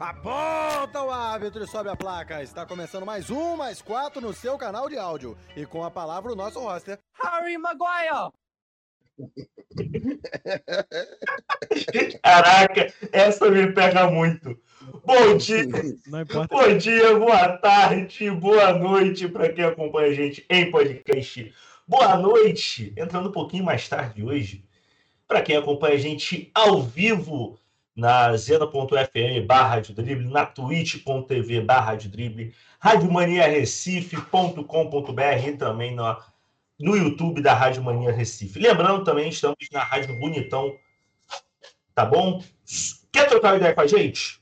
Aponta o árbitro e sobe a placa. Está começando mais um, mais quatro no seu canal de áudio. E com a palavra o nosso roster, Harry Maguire! Caraca, essa me pega muito. Bom dia, bom dia, boa tarde, boa noite para quem acompanha a gente em podcast. Boa noite, entrando um pouquinho mais tarde hoje, para quem acompanha a gente ao vivo na zena.fm barra Rádio Drible, na twitch.tv barra Rádio Drible, radiomaniarecife.com.br e também na, no YouTube da Rádio Mania Recife. Lembrando também, estamos na Rádio Bonitão, tá bom? Quer trocar ideia com a gente?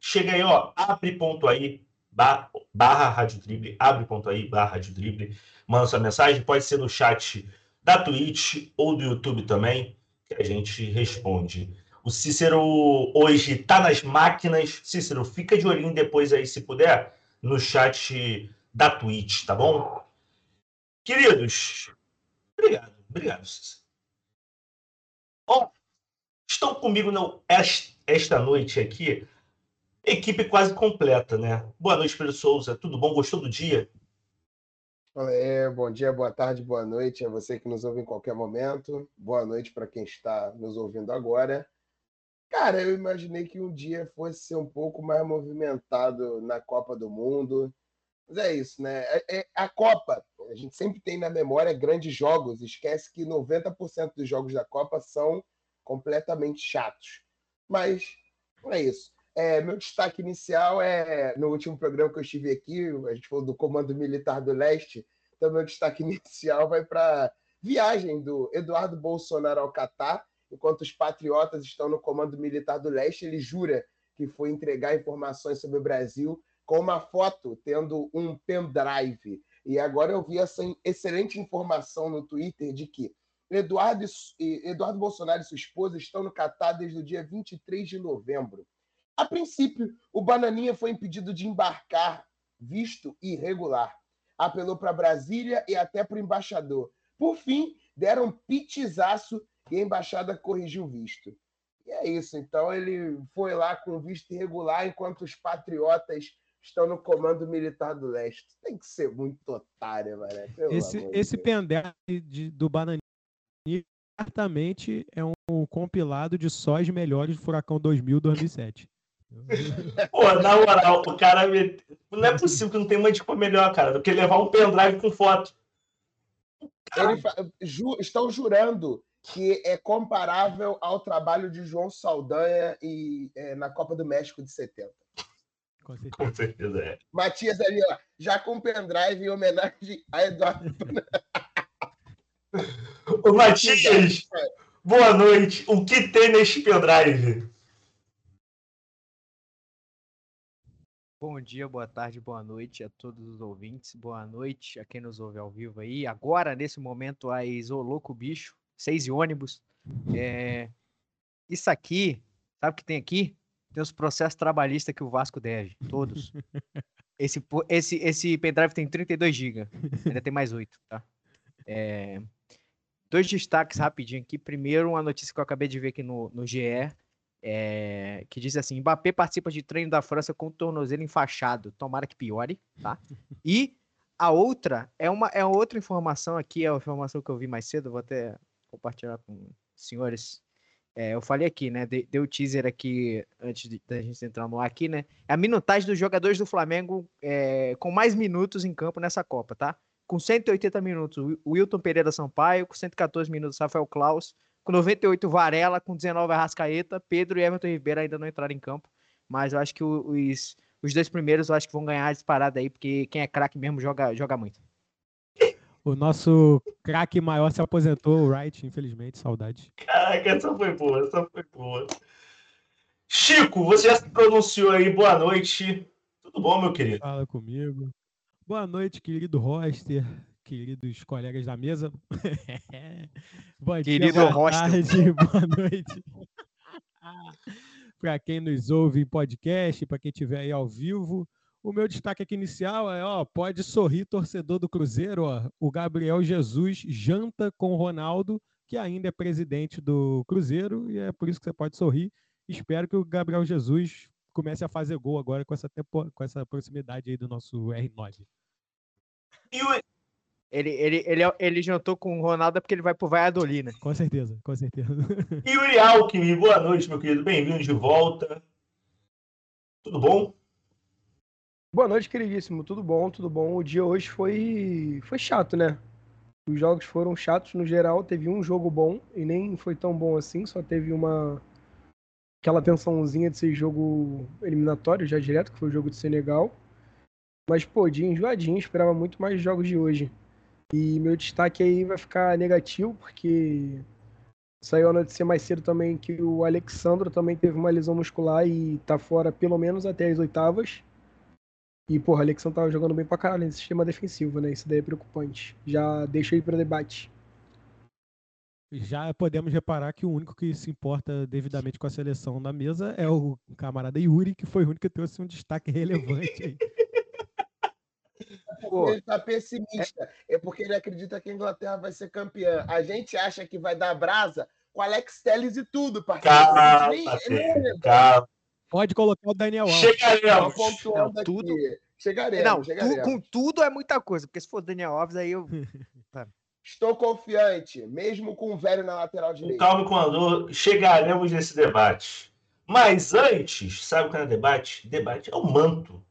Chega aí, ó, abre ponto aí, ba- barra Rádio Drible, abre ponto aí, barra Rádio Drible, manda sua mensagem, pode ser no chat da Twitch ou do YouTube também, que a gente responde. O Cícero hoje tá nas máquinas. Cícero, fica de olhinho depois aí, se puder, no chat da Twitch, tá bom? Queridos, obrigado, obrigado, Cícero. Ó, estão comigo es- esta noite aqui, equipe quase completa, né? Boa noite, Pedro Souza, tudo bom? Gostou do dia? É, bom dia, boa tarde, boa noite a você que nos ouve em qualquer momento. Boa noite para quem está nos ouvindo agora. Cara, eu imaginei que um dia fosse ser um pouco mais movimentado na Copa do Mundo. Mas é isso, né? É- é- a Copa, a gente sempre tem na memória grandes jogos, esquece que 90% dos jogos da Copa são completamente chatos. Mas é isso. É, meu destaque inicial é no último programa que eu estive aqui, a gente falou do Comando Militar do Leste, então meu destaque inicial vai para viagem do Eduardo Bolsonaro ao Catar, enquanto os patriotas estão no Comando Militar do Leste, ele jura que foi entregar informações sobre o Brasil com uma foto tendo um pendrive. E agora eu vi essa excelente informação no Twitter de que Eduardo, Eduardo Bolsonaro e sua esposa estão no Catar desde o dia 23 de novembro. A princípio, o Bananinha foi impedido de embarcar, visto irregular. Apelou para Brasília e até para o embaixador. Por fim, deram pitizaço e a embaixada corrigiu o visto. E é isso. Então, ele foi lá com visto irregular, enquanto os patriotas estão no comando militar do leste. Tem que ser muito otário, mano. Pelo Esse, pendrive de- do Bananinha certamente é um compilado de sóis melhores do Furacão 2000 2007. Pô, na moral, o cara. me- Não é possível que não tenha uma desculpa melhor, cara, do que levar um pendrive com foto. Ele fa- ju- estão jurando que é comparável ao trabalho de João Saldanha e, é, na Copa do México de 70. Com certeza. Com certeza é. Matias ali, ó, já com pendrive em homenagem a Eduardo. Ô, Matias, boa noite. O que tem neste pendrive? Bom dia, boa tarde, boa noite a todos os ouvintes. Boa noite a quem nos ouve ao vivo aí. Agora, nesse momento, a Isoloco Bicho, seis e ônibus. É, Isso aqui, sabe o que tem aqui? Tem os processos trabalhistas que o Vasco deve, todos. Esse, esse, esse pendrive tem 32 GB, ainda tem mais 8, tá? É, Dois destaques rapidinho aqui. Primeiro, uma notícia que eu acabei de ver aqui no, no GE, é, que diz assim: Mbappé participa de treino da França com o tornozelo enfaixado. Tomara que piore, tá? E a outra é uma é outra informação aqui, é uma informação que eu vi mais cedo, vou até compartilhar com os senhores. É, eu falei aqui, né? de- Deu teaser aqui antes da gente entrar no ar aqui, né? A minutagem dos jogadores do Flamengo é, com mais minutos em campo nessa Copa, tá? Com 180 minutos, o Wilton Pereira Sampaio, com 114 minutos, Rafael Klaus, com 98 Varela, com 19 Arrascaeta, Pedro e Everton Ribeiro ainda não entraram em campo, mas eu acho que o- os, os dois primeiros eu acho que vão ganhar disparada aí, porque quem é craque mesmo joga, joga muito. O nosso craque maior se aposentou, o Wright, infelizmente, saudade. Caraca, essa foi boa, essa foi boa. Chico, você já se pronunciou aí, boa noite. Tudo bom, meu querido? Fala comigo. Boa noite, querido roster, queridos colegas da mesa. Bom Querido dia, boa roster. tarde, boa noite. para quem nos ouve em podcast, para quem estiver aí ao vivo, o meu destaque aqui inicial é, ó, pode sorrir torcedor do Cruzeiro, ó, o Gabriel Jesus janta com o Ronaldo, que ainda é presidente do Cruzeiro, e é por isso que você pode sorrir. Espero que o Gabriel Jesus comece a fazer gol agora com essa, tempo, com essa proximidade aí do nosso R9. E o, Ele, ele, ele, ele jantou com o Ronaldo porque ele vai pro Valladolid, né? Com certeza, com certeza. Yuri Alckmin, boa noite, meu querido. Bem-vindo de volta. Tudo bom? Boa noite, queridíssimo. Tudo bom, tudo bom. O dia hoje foi, foi chato, né? Os jogos foram chatos no geral. Teve um jogo bom e nem foi tão bom assim. Só teve uma. aquela tensãozinha de ser jogo eliminatório já direto, que foi o jogo de Senegal. Mas, pô, dia enjoadinho. Esperava muito mais jogos de hoje. E meu destaque aí vai ficar negativo, porque saiu a notícia mais cedo também que o Alexandro também teve uma lesão muscular e tá fora pelo menos até as oitavas. E, porra, o Alexandre tava jogando bem pra caralho nesse sistema defensivo, né? Isso daí é preocupante. Já deixa aí pra debate. Já podemos reparar que o único que se importa devidamente com a seleção da mesa é o camarada Yuri, que foi o único que trouxe um destaque relevante aí. Pô, Ele tá pessimista. É porque ele acredita que a Inglaterra vai ser campeã. A gente acha que vai dar brasa com Alex Telles e tudo, parceiro. Calma, nem- parceiro, nem- calma. Pode colocar o Daniel Alves. Chegaremos. pontuando Não, tudo-. Chegaremos, não, tu- chegaremos. com tudo é muita coisa, porque se for Daniel Alves, aí eu. Estou confiante, mesmo com o velho na lateral direita. calma com andor, chegaremos nesse debate. Mas antes, sabe o que é debate? Debate é o manto.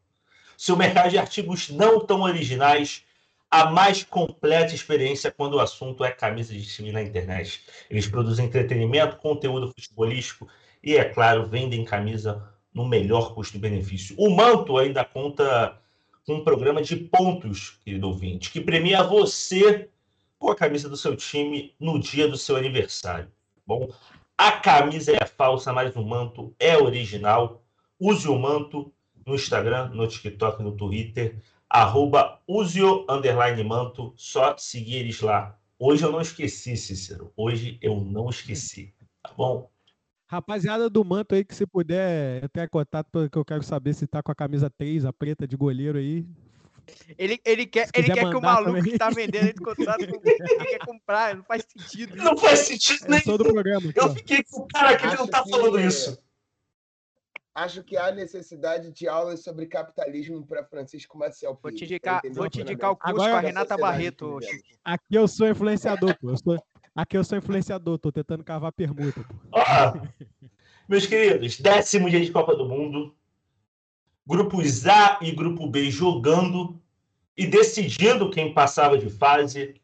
Seu mercado de artigos não tão originais, a mais completa experiência quando o assunto é camisa de time na internet. Eles produzem entretenimento, conteúdo futebolístico e, é claro, vendem camisa no melhor custo-benefício. O Manto ainda conta com um programa de pontos, querido ouvinte, que premia você com a camisa do seu time no dia do seu aniversário. tá Bom, a camisa é falsa, mas o manto é original. Use o manto no Instagram, no TikTok, no Twitter, arroba underline manto, só seguir eles lá. Hoje eu não esqueci, Cícero. Hoje eu não esqueci. Tá bom? Rapaziada do manto aí, que se puder entrar em contato, porque eu quero saber se tá com a camisa 3, a preta de goleiro aí. Ele, ele quer, Se ele quer que o maluco também. que tá vendendo ele contrato com ele quer comprar, não faz sentido. Não faz sentido É nenhum. só do programa. Eu fiquei com o cara que ele não tá que- falando isso. Acho que há necessidade de aulas sobre capitalismo para Francisco Maciel Vou te indicar, vou te indicar o curso Agora- com a Renata Barreto, que. Chico. Aqui eu sou influenciador, pô. Eu sou... Aqui eu sou influenciador, tô tentando cavar permuta. Ó, meus queridos, décimo dia de Copa do Mundo. Grupos A e Grupo B jogando e decidindo quem passava de fase.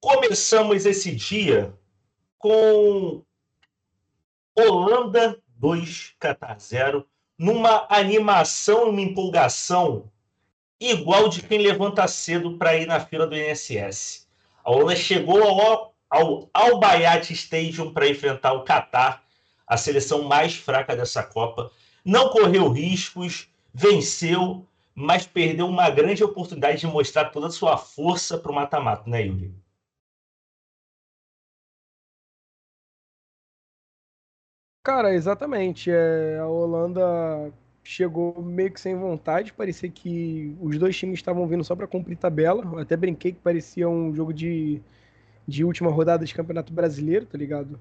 Começamos esse dia com Holanda 2, Qatar 0, numa animação e uma empolgação igual de quem levanta cedo para ir na fila do INSS. A Holanda chegou ao, ao Al Bayat Stadium para enfrentar o Qatar, a seleção mais fraca dessa Copa. Não correu riscos, venceu, mas perdeu uma grande oportunidade de mostrar toda a sua força para o mata-mata, né, Yuri? Cara, exatamente. É, a Holanda chegou meio que sem vontade. Parecia que os dois times estavam vindo só para cumprir tabela. Eu até brinquei que parecia um jogo de, de última rodada de Campeonato Brasileiro, tá ligado?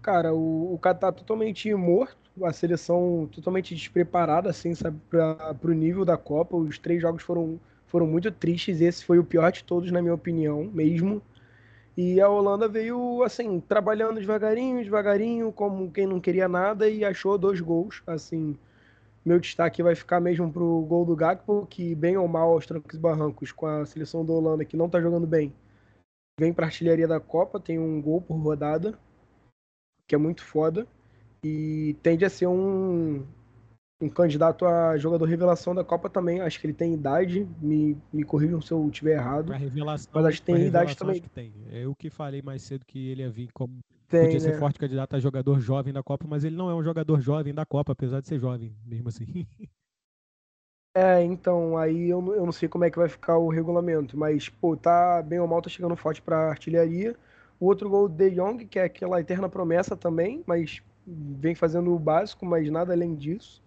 Cara, o, o Catar totalmente morto, a seleção totalmente despreparada, assim, sabe, para o nível da Copa. Os três jogos foram, foram muito tristes. Esse foi o pior de todos, na minha opinião, mesmo. E a Holanda veio, assim, trabalhando devagarinho, devagarinho, como quem não queria nada, e achou dois gols. Assim, meu destaque vai ficar mesmo pro gol do Gakpo, que bem ou mal aos trancos e barrancos com a seleção da Holanda, que não tá jogando bem, vem pra artilharia da Copa, tem um gol por rodada, que é muito foda, e tende a ser um, um candidato a jogador revelação da Copa também. Acho que ele tem idade, me, me corrijam se eu estiver errado. Mas acho que tem idade também. acho que tem. Eu que falei mais cedo que ele ia vir como Tem, podia ser né? forte candidato a jogador jovem da Copa, mas ele não é um jogador jovem da Copa, apesar de ser jovem, mesmo assim. É, então, aí eu, eu não sei como é que vai ficar o regulamento, mas, pô, tá bem ou mal, tá chegando forte pra artilharia. O outro gol De Jong, que é aquela eterna promessa também, mas vem fazendo o básico, mas nada além disso.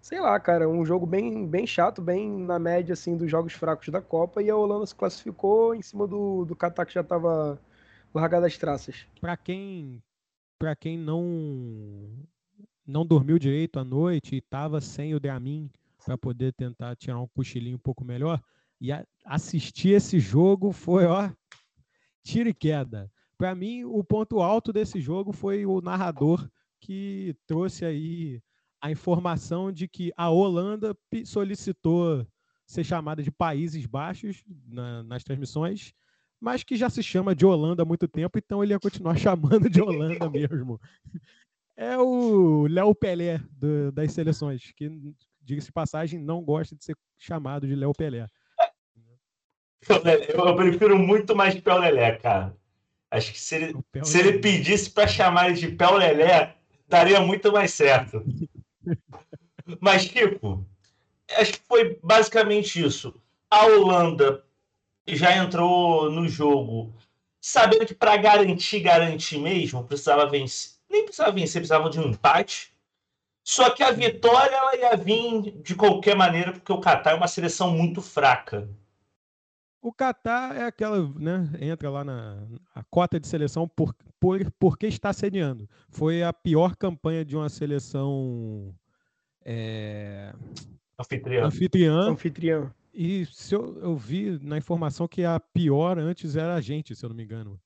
Sei lá, cara, um jogo bem, bem chato, bem na média, assim, dos jogos fracos da Copa, e a Holanda se classificou em cima do, do Catar, que já tava largado as traças. Pra quem para quem não não dormiu direito à noite e estava sem o Dramin para poder tentar tirar um cochilinho um pouco melhor. E a, assistir esse jogo foi, ó, tiro e queda. Para mim, o ponto alto desse jogo foi o narrador que trouxe aí a informação de que a Holanda solicitou ser chamada de Países Baixos na, nas transmissões, mas que já se chama de Holanda há muito tempo, então ele ia continuar chamando de Holanda mesmo. É o Léo Pelé do, das seleções, que, diga-se passagem, não gosta de ser chamado de Léo Pelé. Eu, eu prefiro muito mais Pel Lelé, cara. Acho que se ele, se ele pedisse para chamar ele de Pel Lelé, daria muito mais certo. Mas, Kiko, acho que foi basicamente isso. A Holanda já entrou no jogo sabendo que para garantir, garantir mesmo, precisava vencer. Nem precisava vencer, precisava de um empate. Só que a vitória ela ia vir de qualquer maneira, porque o Catar é uma seleção muito fraca. O Catar é aquela, né? Entra lá na a cota de seleção por, por, porque está sediando. Foi a pior campanha de uma seleção é, anfitriã. anfitriã. Anfitriã. E se eu, eu vi na informação que a pior antes era a gente, se eu não me engano.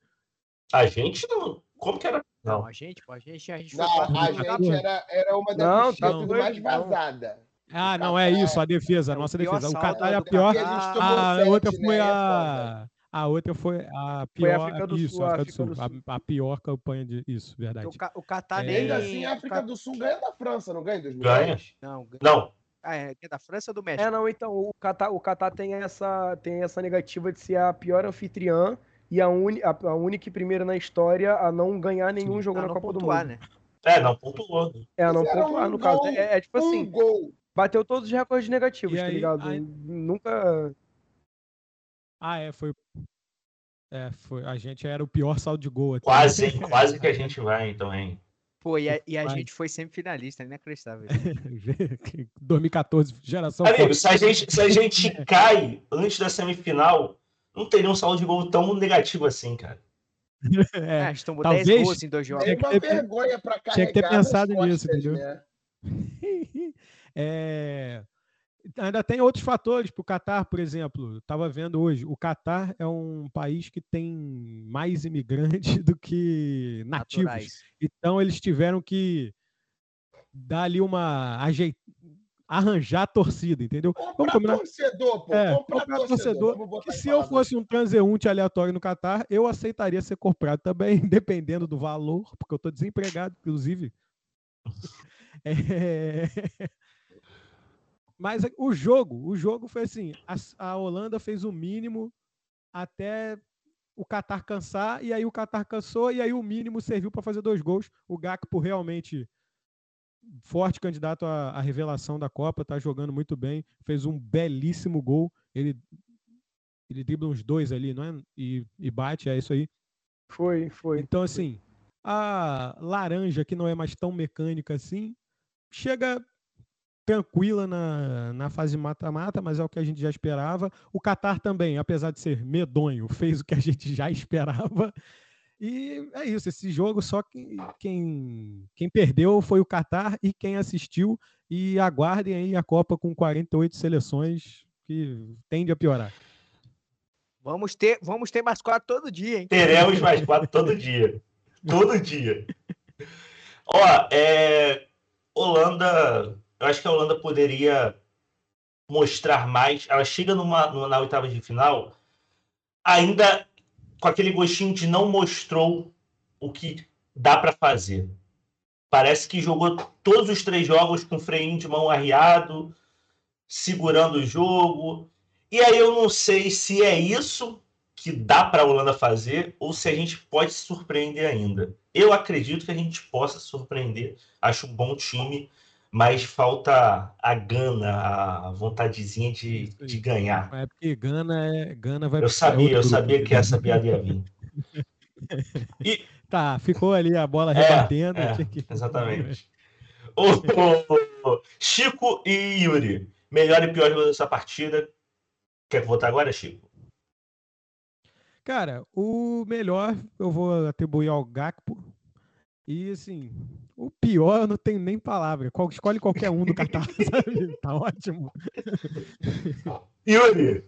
A gente não. Como que era? Não, não a gente, a gente, a gente Não, a gente era, era uma das Não, tá doido, mais não. vazada. Ah, não, é isso, a defesa, a É nossa pior defesa. O Catar é a do pior. A gente tomou A outra né? foi É a. A outra foi a Foi a pior. África do isso, Sul, a a África do Sul. do A, a pior campanha de. Isso, verdade. O, Ca- o Catar É. nem. Ainda assim, a África Ca- do Sul ganha da França, não ganha em Ganha. 2010? Não, ganha- Não. ah, é, é da França ou do México? É, não, então, o Catar, o Catar tem, essa, tem essa negativa de ser a pior anfitriã e a, uni, a, a única e primeira na história a não ganhar nenhum Sim. jogo na Copa do pontuar, Mundo. né? É, não pontuou. É, não pontuar, um no caso. gol, É, é tipo um assim, gol. bateu todos os recordes negativos, E tá aí- ligado? aí- Nunca. Ah, é, foi. É, foi. A gente era o pior saldo de gol aqui. Quase, hein? Quase que a gente vai, então, hein? Pô, e a, e a gente foi semifinalista, inacreditável. 2014, geração Amigo, se a gente, se a gente cai antes da semifinal, não teria um saldo de gol tão negativo assim, cara. É, É, a gente tomou talvez- 10 gols em dois jogos. É Tinha que uma ter- vergonha para carregar tinha que ter pensado costas, nisso, entendeu? né? É, ainda tem outros fatores para o Catar, por exemplo. Estava vendo hoje, o Catar é um país que tem mais imigrantes do que nativos. naturais. Então eles tiveram que dar ali uma ajei- arranjar a torcida, entendeu? Comprar combinar- torcedor, pô. É, comprar, comprar torcedor. torcedor, Que se eu fosse um transeunte aleatório no Catar, eu aceitaria ser comprado também, dependendo do valor, porque eu estou desempregado, inclusive. É, Mas o jogo, o jogo foi assim: a, a Holanda fez o mínimo até o Catar cansar, e aí o Catar cansou, e aí o mínimo serviu para fazer dois gols. O Gakpo realmente forte candidato à, à revelação da Copa, tá jogando muito bem, fez um belíssimo gol. Ele ele dribla uns dois ali, não é? E, e bate, é isso aí. Foi, foi. Então, assim, a laranja, que não é mais tão mecânica assim, chega tranquila na, na fase mata-mata, mas é o que a gente já esperava. O Qatar também, apesar de ser medonho, fez o que a gente já esperava. E é isso, esse jogo só quem, quem, quem perdeu foi o Qatar e quem assistiu. E aguardem aí a Copa com 48 seleções, que tende a piorar. Vamos ter, vamos ter mais quatro todo dia, hein? Teremos mais quatro todo dia. Todo dia. Ó, é, Holanda. Eu acho que a Holanda poderia mostrar mais. Ela chega numa, numa- na oitava de final, ainda com aquele gostinho de não mostrou o que dá para fazer. Parece que jogou todos os três jogos com freinho de mão arriado, segurando o jogo. E aí eu não sei se é isso que dá para a Holanda fazer ou se a gente pode surpreender ainda. Eu acredito que a gente possa surpreender. Acho um bom time, mas falta a gana, a vontadezinha de, aí. de ganhar. É porque Gana, é, Gana vai Eu é sabia, eu grupo, sabia que essa piada ia vir. Tá, ficou ali a bola É, rebatendo. é, que- Exatamente. Ô, ô, ô, Chico e Yuri, melhor e pior jogador dessa partida. Quer votar agora, Chico? Cara, o melhor eu vou atribuir ao Gakpo. E assim, O pior, eu não tenho nem palavra. Qual, escolhe qualquer um do Catar, sabe? Tá ótimo. Yuri!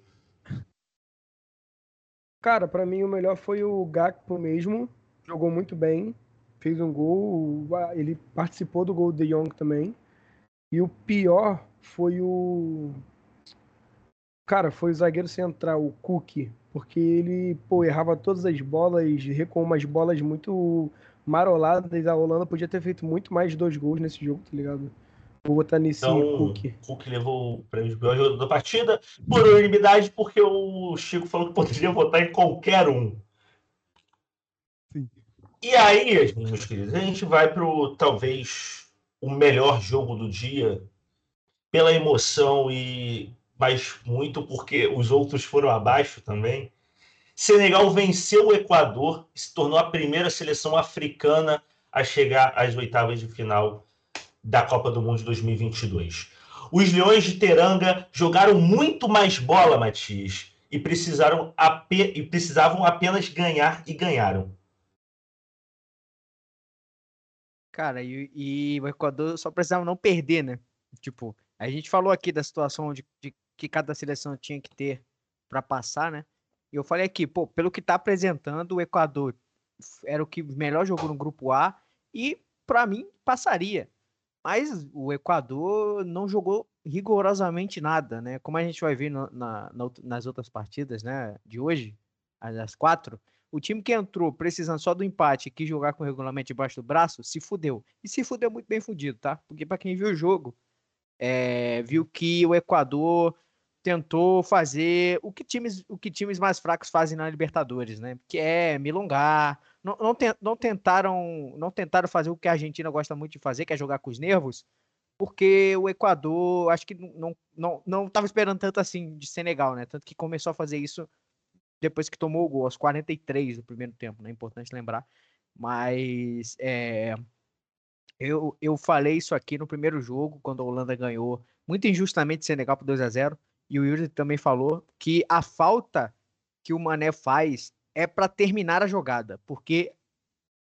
Cara, pra mim o melhor foi o Gakpo mesmo. Jogou muito bem. Fez um gol. Ele participou do gol do De Jong também. E o pior foi o. Cara, foi o zagueiro central, o Cook. Porque ele, pô, errava todas as bolas, com umas bolas muito maroladas. A Holanda podia ter feito muito mais de dois gols nesse jogo, tá ligado? Vou botar nesse Então, Cook. Cook levou o prêmio de pior jogador da partida por unanimidade, porque o Chico falou que poderia votar em qualquer um. Sim. E aí, meus queridos, a gente vai pro talvez o melhor jogo do dia, pela emoção e mas muito porque os outros foram abaixo também. Senegal venceu o Equador se tornou a primeira seleção africana a chegar às oitavas de final da Copa do Mundo de 2022. Os Leões de Teranga jogaram muito mais bola, Matias, e precisaram e precisavam apenas ganhar e ganharam. Cara, e, e o Equador só precisava não perder, né? Tipo, a gente falou aqui da situação de, de que cada seleção tinha que ter para passar, né? E eu falei aqui, pô, pelo que tá apresentando, o Equador era o que melhor jogou no grupo A e para mim passaria. Mas o Equador não jogou rigorosamente nada, né? Como a gente vai ver na- na nas outras partidas, né, de hoje, as quatro, o time que entrou precisando só do empate e quis jogar com o regulamento debaixo do braço, se fudeu. E se fudeu muito bem fudido, tá? Porque para quem viu o jogo, é, viu que o Equador tentou fazer o que times, o que times mais fracos fazem na Libertadores, né? Que é milongar. Não, não, ten- não tentaram, não tentaram fazer o que a Argentina gosta muito de fazer, que é jogar com os nervos, porque o Equador, acho que não não não estava esperando tanto assim de Senegal, né? Tanto que começou a fazer isso depois que tomou o gol, aos 43 do primeiro tempo, né? Importante lembrar. Mas é, eu, eu falei isso aqui no primeiro jogo, quando a Holanda ganhou, muito injustamente Senegal por 2 a 0 E o Yuri também falou que a falta que o Mané faz é para terminar a jogada, porque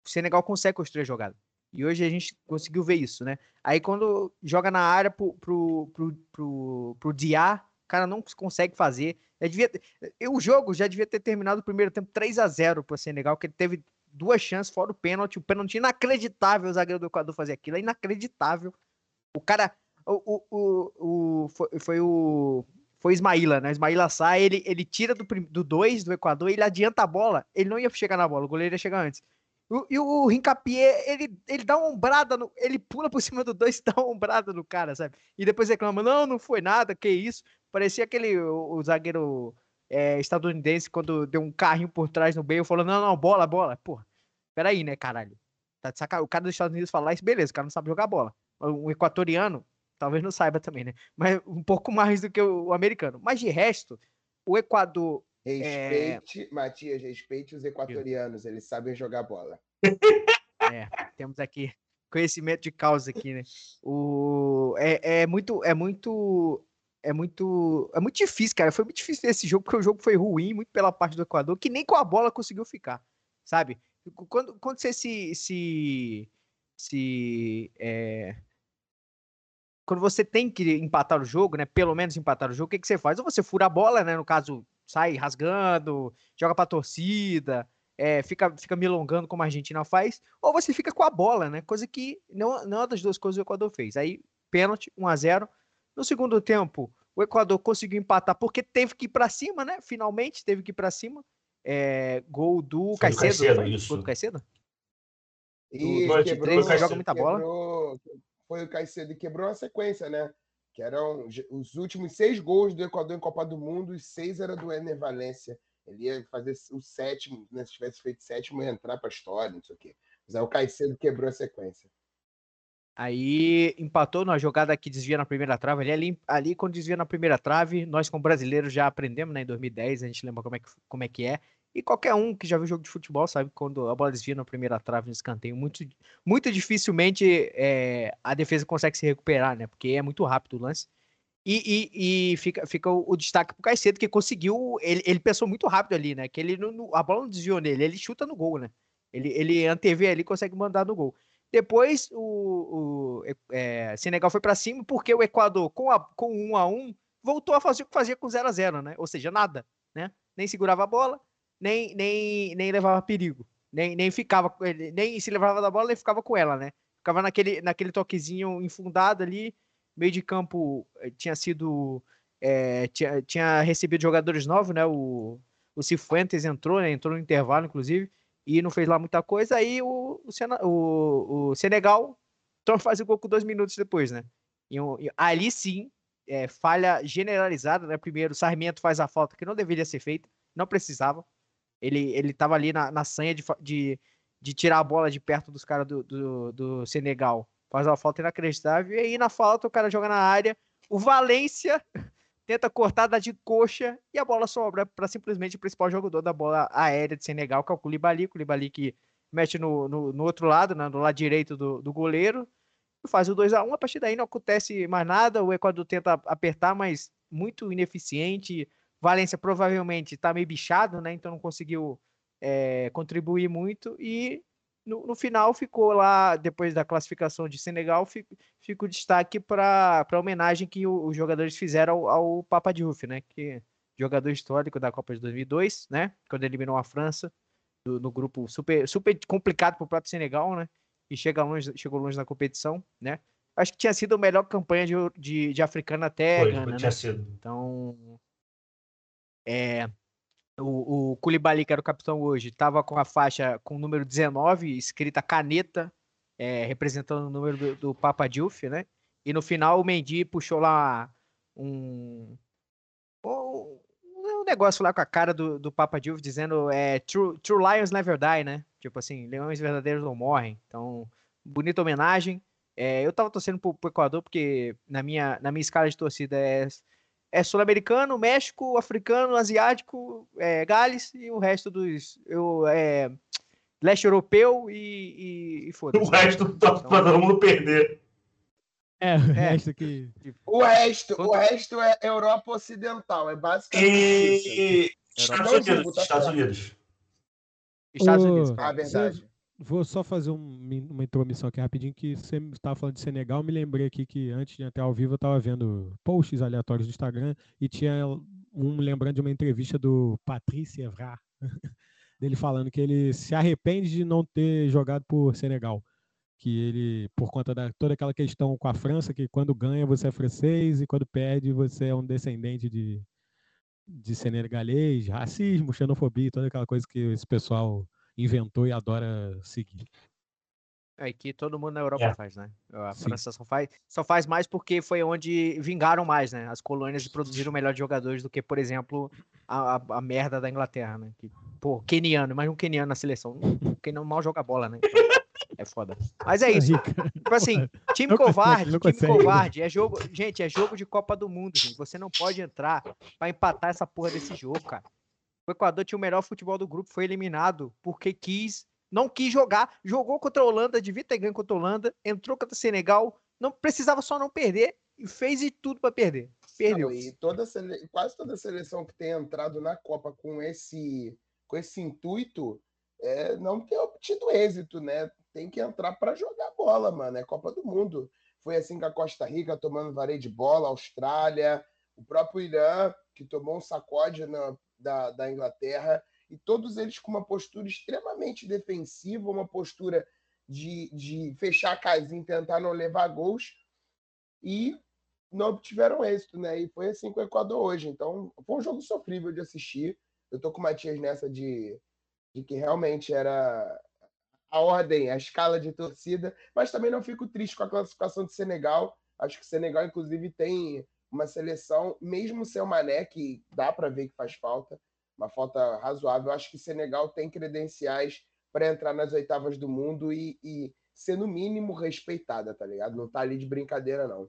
o Senegal consegue construir a jogada. E hoje a gente conseguiu ver isso, né? Aí quando joga na área pro, pro, pro, pro, pro Diá, o cara não consegue fazer. Já devia, o jogo já devia ter terminado o primeiro tempo 3 a 0 para o Senegal, que ele teve duas chances fora o pênalti. O pênalti inacreditável, o zagueiro do Equador fazer aquilo. É inacreditável. O cara. O, o, o, o- foi, foi o. Foi Ismaíla, né? Ismaíla sai, ele, ele tira do 2 do, dois do Equador, ele adianta a bola. Ele não ia chegar na bola, o goleiro ia chegar antes. O- E o Rincapié, ele, ele dá uma ombrada, no, ele pula por cima do dois e dá uma ombrada no cara, sabe? E depois reclama, não, não foi nada, que isso. Parecia aquele, o, o zagueiro é, estadunidense, quando deu um carrinho por trás no meio, falou, não, não, bola, bola. Porra, peraí, né, caralho? Tá de saca... O cara dos Estados Unidos falar isso, beleza, o cara não sabe jogar bola. O equatoriano, talvez não saiba também, né? Mas um pouco mais do que o, americano. Mas de resto, o Equador Respeite, Matias, respeite os equatorianos, eles sabem jogar bola. É, temos aqui conhecimento de causa aqui, né? O é, é muito é muito é muito é muito difícil, cara. Foi muito difícil esse jogo porque o jogo foi ruim, muito pela parte do Equador, que nem com a bola conseguiu ficar, sabe? Quando, quando você se se se é, quando você tem que empatar o jogo, né? Pelo menos empatar o jogo, o que, que você faz? Ou você fura a bola, né? No caso, sai rasgando, joga pra torcida, é, fica, fica milongando como a Argentina faz, ou você fica com a bola, né? Coisa que não, não é das duas coisas o Equador fez. Aí, pênalti, 1 a 0 No segundo tempo, o Equador conseguiu empatar porque teve que ir pra cima, né? Finalmente teve que ir pra cima. É, gol do Foi do Caicedo. Caicedo, isso. Gol do Caicedo? E Noite quebrou, joga muita bola. quebrou- foi o Caicedo e quebrou a sequência, né? Que eram os últimos seis gols do Equador em Copa do Mundo, os seis era do Ener Valência. Ele ia fazer o sétimo, né? Se tivesse feito sétimo, ia entrar para a história, não sei o quê. Mas aí o Caicedo quebrou a sequência. Aí empatou na jogada que desvia na primeira trave. Ali, ali, quando desvia na primeira trave, nós como brasileiros já aprendemos, né? Em 2010, a gente lembra como é que, como é, que é. E qualquer um que já viu jogo de futebol sabe que quando a bola desvia na primeira trave no escanteio, muito, muito dificilmente é, a defesa consegue se recuperar, né? Porque é muito rápido o lance. E, e, e fica, fica o, destaque pro Caicedo, que conseguiu. Ele, ele pensou muito rápido ali, né? Que ele não- a bola não desviou nele, ele chuta no gol, né? Ele, ele antevê ali consegue mandar no gol. Depois o, o é, Senegal foi para cima porque o Equador, com, a, com um a um, voltou a fazer o que fazia com 0 a 0 né? Ou seja, nada, né? Nem segurava a bola, nem, nem, nem levava perigo, nem, nem ficava, nem se levava da bola, nem ficava com ela, né? Ficava naquele, naquele toquezinho infundado ali, meio de campo eh, tinha sido, é, tinha, tinha recebido jogadores novos, né? O, o Cifuentes entrou, né? Entrou no intervalo, inclusive, e não fez lá muita coisa. Aí o, o, o, o Senegal então faz o gol com dois minutos depois, né? E, e ali sim, é, falha generalizada, né? Primeiro, o Sarmiento faz a falta que não deveria ser feita, não precisava. Ele, ele tava ali na, na sanha de, de, de tirar a bola de perto dos caras do, do, do, Senegal. Faz uma falta inacreditável. E aí, na falta, o cara joga na área. O Valência tenta cortar, dá de coxa e a bola sobra para simplesmente o principal jogador da bola aérea de Senegal, que é o Koulibaly. Koulibaly que mexe no, no, no outro lado, né, no lado direito do, do goleiro, faz o 2 a 1 A partir daí não acontece mais nada. O Equador tenta apertar, mas muito ineficiente. Valência provavelmente está meio bichado, né? Então não conseguiu é, contribuir muito. E no, no, final ficou lá, depois da classificação de Senegal, fica, fica o destaque para a homenagem que o, os jogadores fizeram ao, ao Papa Diouf, né? Que jogador histórico da Copa de 2002, né? Quando eliminou a França do, no grupo super, super complicado para o próprio Senegal, né? E chega longe, chegou longe na competição, né? Acho que tinha sido a melhor campanha de, de, de africana até Foi, Gana, tinha né? sido. Então, é, o, Koulibaly, que era o capitão hoje, estava com a faixa com o número 19, escrita caneta, é, representando o número do, do Papa Diouf, né? E no final o Mendy puxou lá um, um, um negócio lá com a cara do, do Papa Diouf dizendo é, true, true Lions Never Die, né? Tipo assim, leões verdadeiros não morrem. Então, bonita homenagem. É, eu tava torcendo pro, pro Equador porque na minha, na minha escala de torcida é é sul-americano, México, africano, asiático, é, Gales e o resto dos. Eu, é, leste europeu e, e, e foda-se. O resto tá então, pra todo mundo perder. É, o é, resto que. O resto, o resto é Europa Ocidental, é basicamente e... isso. Estados Unidos. Estados Unidos. Estados Unidos. Ah, verdade. Vou só fazer um, uma intromissão aqui rapidinho, que você estava falando de Senegal, me lembrei aqui que antes de entrar ao vivo eu estava vendo posts aleatórios do Instagram e tinha um lembrando de uma entrevista do Patrice Evra, dele falando que ele se arrepende de não ter jogado por Senegal, que ele, por conta da toda aquela questão com a França, que quando ganha você é francês e quando perde você é um descendente de, de senegalês, racismo, xenofobia, toda aquela coisa que esse pessoal inventou e adora seguir. É que todo mundo na Europa é. faz, né? A Sim. França só faz, só faz mais porque foi onde vingaram mais, né? As colônias produziram melhor de jogadores do que, por exemplo, a, a, a merda da Inglaterra, né? Que, pô, keniano, mais um keniano na seleção. Quem não mal joga bola, né? Então, é foda. Mas é isso. Tipo assim, time não covarde, time covarde, é jogo. Gente, é jogo de Copa do Mundo, gente. Você não pode entrar para empatar essa porra desse jogo, cara. O Equador tinha o melhor futebol do grupo, foi eliminado porque quis, não quis jogar, jogou contra a Holanda, devia ter ganho contra a Holanda, entrou contra o Senegal, não precisava só não perder e fez de tudo para perder. Perdeu. Não, e toda quase toda seleção que tem entrado na Copa com esse com esse intuito é, não tem obtido êxito, né? Tem que entrar para jogar bola, mano. É Copa do Mundo. Foi assim com a Costa Rica tomando vareio de bola, Austrália, o próprio Irã, que tomou um sacode na, da, da Inglaterra, e todos eles com uma postura extremamente defensiva, uma postura de, de fechar a casinha e tentar não levar gols, e não obtiveram êxito, né? E foi assim com o Equador hoje. Então, foi um jogo sofrível de assistir. Eu tô com o Matias nessa de, de que realmente era a ordem, a escala de torcida, mas também não fico triste com a classificação de Senegal. Acho que o Senegal, inclusive, tem uma seleção, mesmo sem o Mané, que dá para ver que faz falta, uma falta razoável. Eu acho que Senegal tem credenciais para entrar nas oitavas do mundo e, e, ser, no mínimo, respeitada, tá ligado? Não tá ali de brincadeira, não.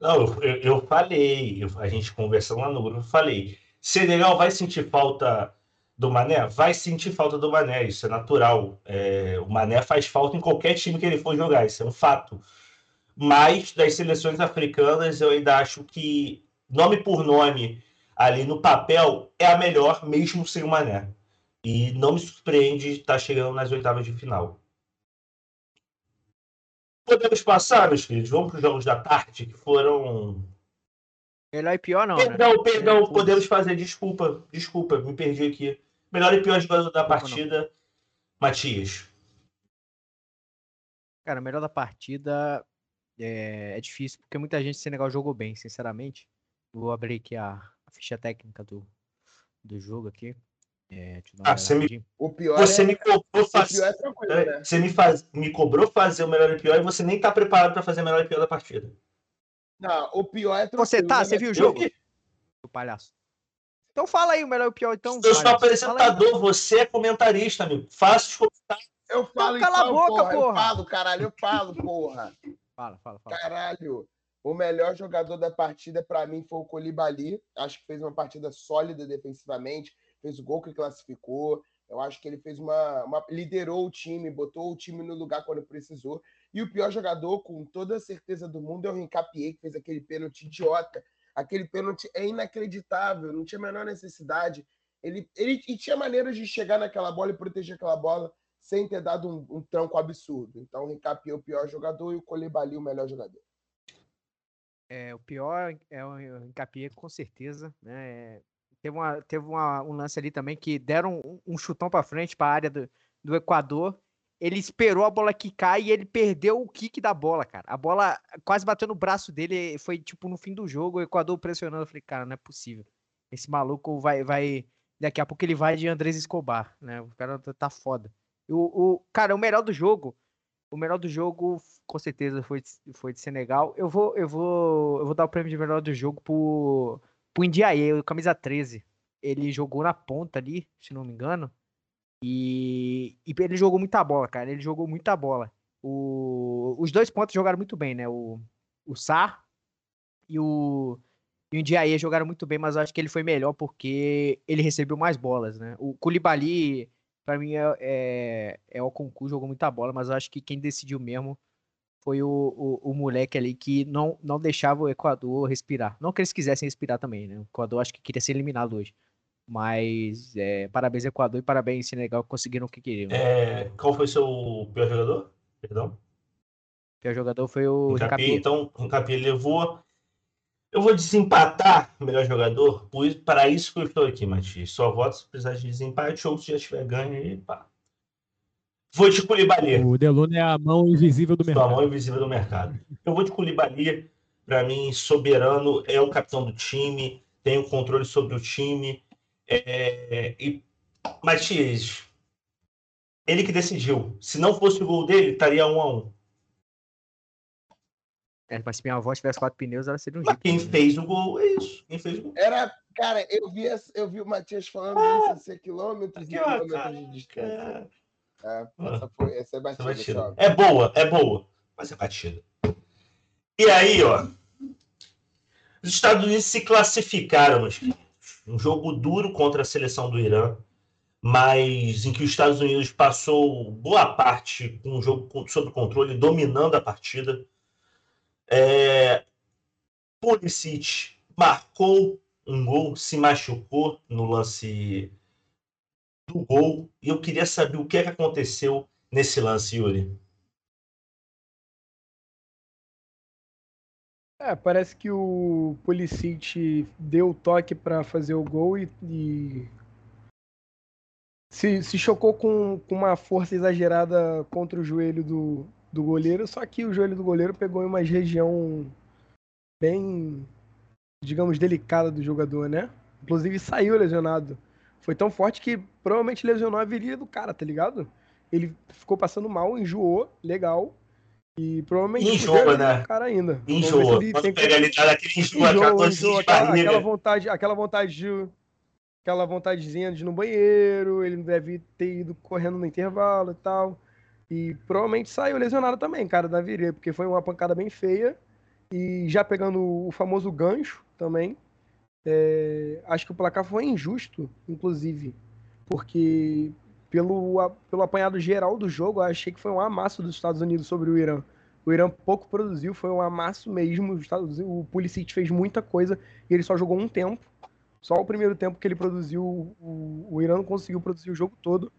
Não, eu, eu falei, a gente conversando lá no grupo, eu falei, Senegal vai sentir falta do Mané? Vai sentir falta do Mané, isso é natural. É, o Mané faz falta em qualquer time que ele for jogar, isso é um fato. Mas das seleções africanas, eu ainda acho que, nome por nome, ali no papel, é a melhor, mesmo sem o Mané. E não me surpreende estar chegando nas oitavas de final. podemos passar, meus queridos. Vamos para os jogos da tarde, que foram. Melhor e pior não, Perdão, né? perdão, É, podemos fazer. Desculpa, desculpa, me perdi aqui. Melhor e pior jogador da partida, Matias. Cara, melhor da partida é, é difícil, porque muita gente de Senegal jogou bem, sinceramente. Vou abrir aqui a, a ficha técnica do, do jogo aqui. É, eu Ah, você me-. O pior Você é, me cobrou o fazer. pior é tranquilo, né? Você me, faz, me cobrou fazer o melhor e pior e você nem tá preparado para fazer o melhor e pior da partida. Não, o pior é tranquilo. Você tá? né, Você viu o jogo? Eu, O palhaço. Então fala aí o melhor e o pior, então. eu sou. Fala aí. apresentador, você é comentarista, amigo. Faça os comentários. Eu falo cala a então, boca, porra. Eu porra. falo, caralho, eu falo, porra. Fala, fala, fala. Caralho. O melhor jogador da partida, pra mim, foi o Colibali. Acho que fez uma partida sólida defensivamente. Fez o gol que classificou. Eu acho que ele fez uma, uma- liderou o time, botou o time no lugar quando precisou. E o pior jogador, com toda a certeza do mundo, é o Rincapié, que fez aquele pênalti idiota. Aquele pênalti é inacreditável, não tinha a menor necessidade. Ele, ele e tinha maneiras de chegar naquela bola e proteger aquela bola sem ter dado um, um tranco absurdo. Então, o Rincapié é o pior jogador e o Colibali o melhor jogador. É, o pior é o Encapié, com certeza. Né? Teve, uma, teve uma- um lance ali também que deram um, um chutão pra frente para a área do, do Equador. Ele esperou a bola quicar e ele perdeu o kick da bola, cara. A bola quase bateu no braço dele. Foi tipo no fim do jogo, o Equador pressionando. Eu falei, cara, não é possível. Esse maluco vai. vai daqui a pouco ele vai de Andrés Escobar, né? O cara tá- tá foda. O, o, cara, o melhor do jogo. O melhor do jogo, com certeza, foi, de- foi de Senegal. Eu vou, eu vou, eu vou dar o prêmio de melhor do jogo pro, pro Indiaye, o camisa 13. Ele jogou na ponta ali, se não me engano. E, e ele jogou muita bola, cara. Ele jogou muita bola. O, os dois pontos jogaram muito bem, né? O, o Sar e o, e o jogaram muito bem, mas eu acho que ele foi melhor porque ele recebeu mais bolas, né? O Koulibaly, pra mim, é, é, é o concurso, jogou muita bola, mas eu acho que quem decidiu mesmo foi o, o, o moleque ali que não, não deixava o Equador respirar. Não que eles quisessem respirar também, né? O Equador acho que queria ser eliminado hoje. Mas é, parabéns Equador e parabéns Senegal que conseguiram o que queriam. É, qual foi seu pior jogador? Perdão. O pior jogador foi o Capi, então, o Capi levou. Eu vou desempatar o melhor jogador, para isso que eu estou aqui, Matias. Só voto se precisar de desempate ou se já tiver ganho aí, pá. Vou de Koulibaly. O Deluna é a mão invisível do mercado. mão invisível do mercado. Eu vou de Koulibaly. Para mim, soberano, é o capitão do time, tem o controle sobre o time. É, e Matias, ele que decidiu. Se não fosse o gol dele, estaria um a um. É, mas se minha avó tivesse quatro pneus, ela seria um jeep. quem fez o gol é isso. Quem fez o gol. Era, cara, eu vi, eu vi o Matias falando Ah, isso a quilômetros e quilômetros de distância. é, É, essa, foi, essa é essa batida, batida. É boa, é boa, mas é batida. E aí, ó. Os Estados Unidos se classificaram, meus queridos. Um jogo duro contra a seleção do Irã, mas em que os Estados Unidos passou boa parte com o jogo sob controle, dominando a partida. É... Pulisic marcou um gol, se machucou no lance do gol. E eu queria saber o que, é que aconteceu nesse lance, Yuri. É, parece que o Pulisic deu o toque para fazer o gol e, e se, se chocou com, com uma força exagerada contra o joelho do, do goleiro, só que o joelho do goleiro pegou em uma região bem, digamos, delicada do jogador, né? Inclusive saiu lesionado. Foi tão forte que provavelmente lesionou a virilha do cara, tá ligado? Ele ficou passando mal, enjoou, legal. E provavelmente Enjoa, vida né? do cara ainda. Enjoa. ele Quando pega ali, tá daquele enjoa, aquela Enjoa, enjoa, aquela, aquela vontade, aquela vontade de, aquela vontadezinha de ir no banheiro, ele deve ter ido correndo no intervalo e tal. E provavelmente saiu lesionado também, cara, da virilha, porque foi uma pancada bem feia. E já pegando o famoso gancho também, é, acho que o placar foi injusto, inclusive, porque pelo, a- pelo apanhado geral do jogo, achei que foi um amasso dos Estados Unidos sobre o Irã. O Irã pouco produziu, foi um amasso mesmo. Os Estados O Pulisic fez muita coisa e ele só jogou um tempo. Só o primeiro tempo que ele produziu, o, o Irã não conseguiu produzir o jogo todo.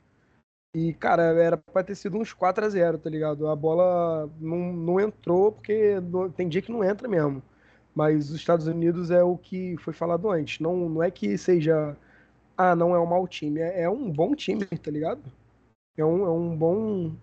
E, cara, era pra ter sido uns 4 a 0 tá ligado? A bola não, não entrou, porque não- tem dia que não entra mesmo. Mas os Estados Unidos é o que foi falado antes. Não, não é que seja. Ah, não é um mau time. É, é um bom time, tá ligado? É um, é um bom.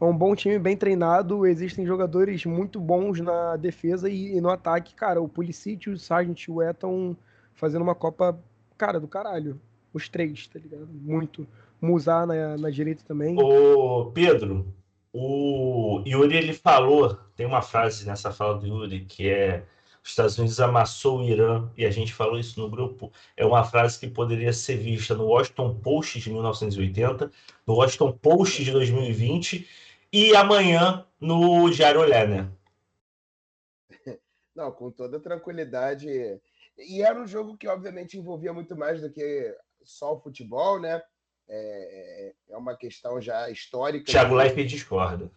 É um bom time bem treinado. Existem jogadores muito bons na defesa e, e no ataque, cara. O Pulisic, o Sargent e o E estão fazendo uma Copa, cara, do caralho. Os três, tá ligado? Muito. Musar na, na direita também. Ô, Pedro, o Yuri ele falou, tem uma frase nessa fala do Yuri que é os Estados Unidos amassou o Irã e a gente falou isso no grupo. É uma frase que poderia ser vista no Washington Post de 1980, no Washington Post de 2020 e amanhã no Diário Olé, né? Não, com toda tranquilidade. E era um jogo que, obviamente, envolvia muito mais do que só o futebol, né? É, é uma questão já histórica. Thiago Leifert discorda.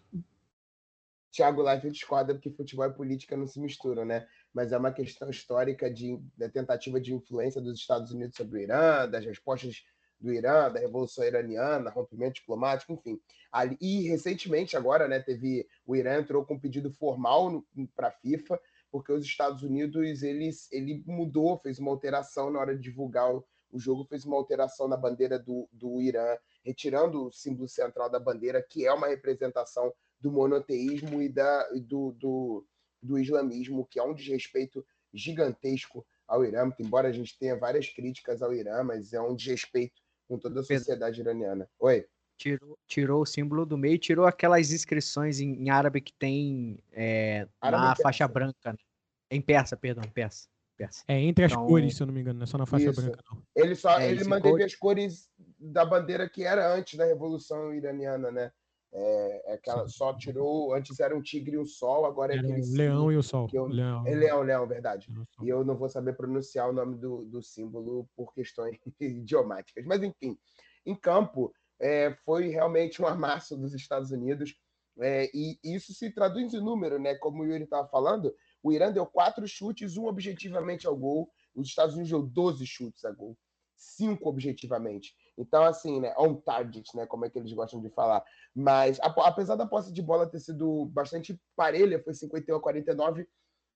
Thiago Leifert discorda porque futebol e política não se misturam, né? Mas é uma questão histórica de, da tentativa de influência dos Estados Unidos sobre o Irã, das respostas do Irã, da Revolução Iraniana, rompimento diplomático, enfim. Ali, e recentemente, agora, né, teve o Irã entrou com um pedido formal para a FIFA, porque os Estados Unidos ele, ele mudou, fez uma alteração na hora de divulgar o, o jogo, fez uma alteração na bandeira do, do Irã, retirando o símbolo central da bandeira, que é uma representação do monoteísmo e da, do, do, do islamismo, que é um desrespeito gigantesco ao Irã, embora a gente tenha várias críticas ao Irã, mas é um desrespeito com toda a sociedade iraniana. Oi. Tirou, tirou o símbolo do meio, tirou aquelas inscrições em, em árabe que tem é, na faixa branca. né? Em persa, perdão, persa. Persa. É entre as Então- cores, se eu não me engano, não é só na faixa Isso. branca, não. Ele só É, ele manteve cor- as cores da bandeira que era antes da Revolução Iraniana, né? É, é aquela, só tirou. Antes era um tigre e um sol, agora é Era aquele. leão e o sol. eu- Leão, É leão, leão, verdade. e. E eu não vou saber pronunciar o nome do, do símbolo por questões idiomáticas. Mas, enfim, em campo, é, foi realmente um amasso dos Estados Unidos. é, e isso se traduz em número, né? Como o Yuri estava falando, o Irã deu quatro chutes, um objetivamente ao gol. Os Estados Unidos deu 12 chutes a gol, cinco objetivamente. Então, assim, né? On target, né? Como é que eles gostam de falar. Mas, apesar da posse de bola ter sido bastante parelha, foi 51 a 49,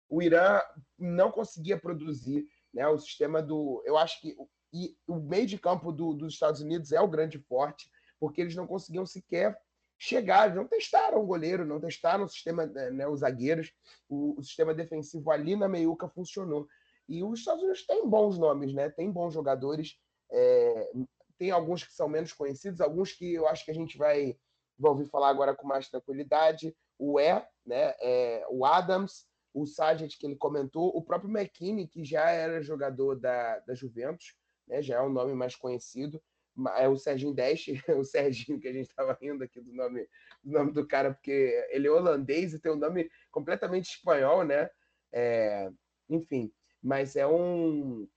o Irã não conseguia produzir, né? O sistema do, eu acho que e o meio de campo do- dos Estados Unidos é o grande forte, porque eles não conseguiam sequer chegar, eles não testaram o goleiro, não testaram o sistema, né, os zagueiros, o, o sistema defensivo ali na meiuca funcionou. E os Estados Unidos têm bons nomes, né? Tem bons jogadores, é, tem alguns que são menos conhecidos, alguns que eu acho que a gente vai, vai ouvir falar agora com mais tranquilidade. O E, né? É, o Adams, o Sargent, que ele comentou, o próprio McKinney, que já era jogador da, da Juventus, né? já é um nome mais conhecido, é o Serginho Deste, o Serginho que a gente estava rindo aqui do nome, do nome do cara, porque ele é holandês e tem um nome completamente espanhol, né? É, enfim, mas é um.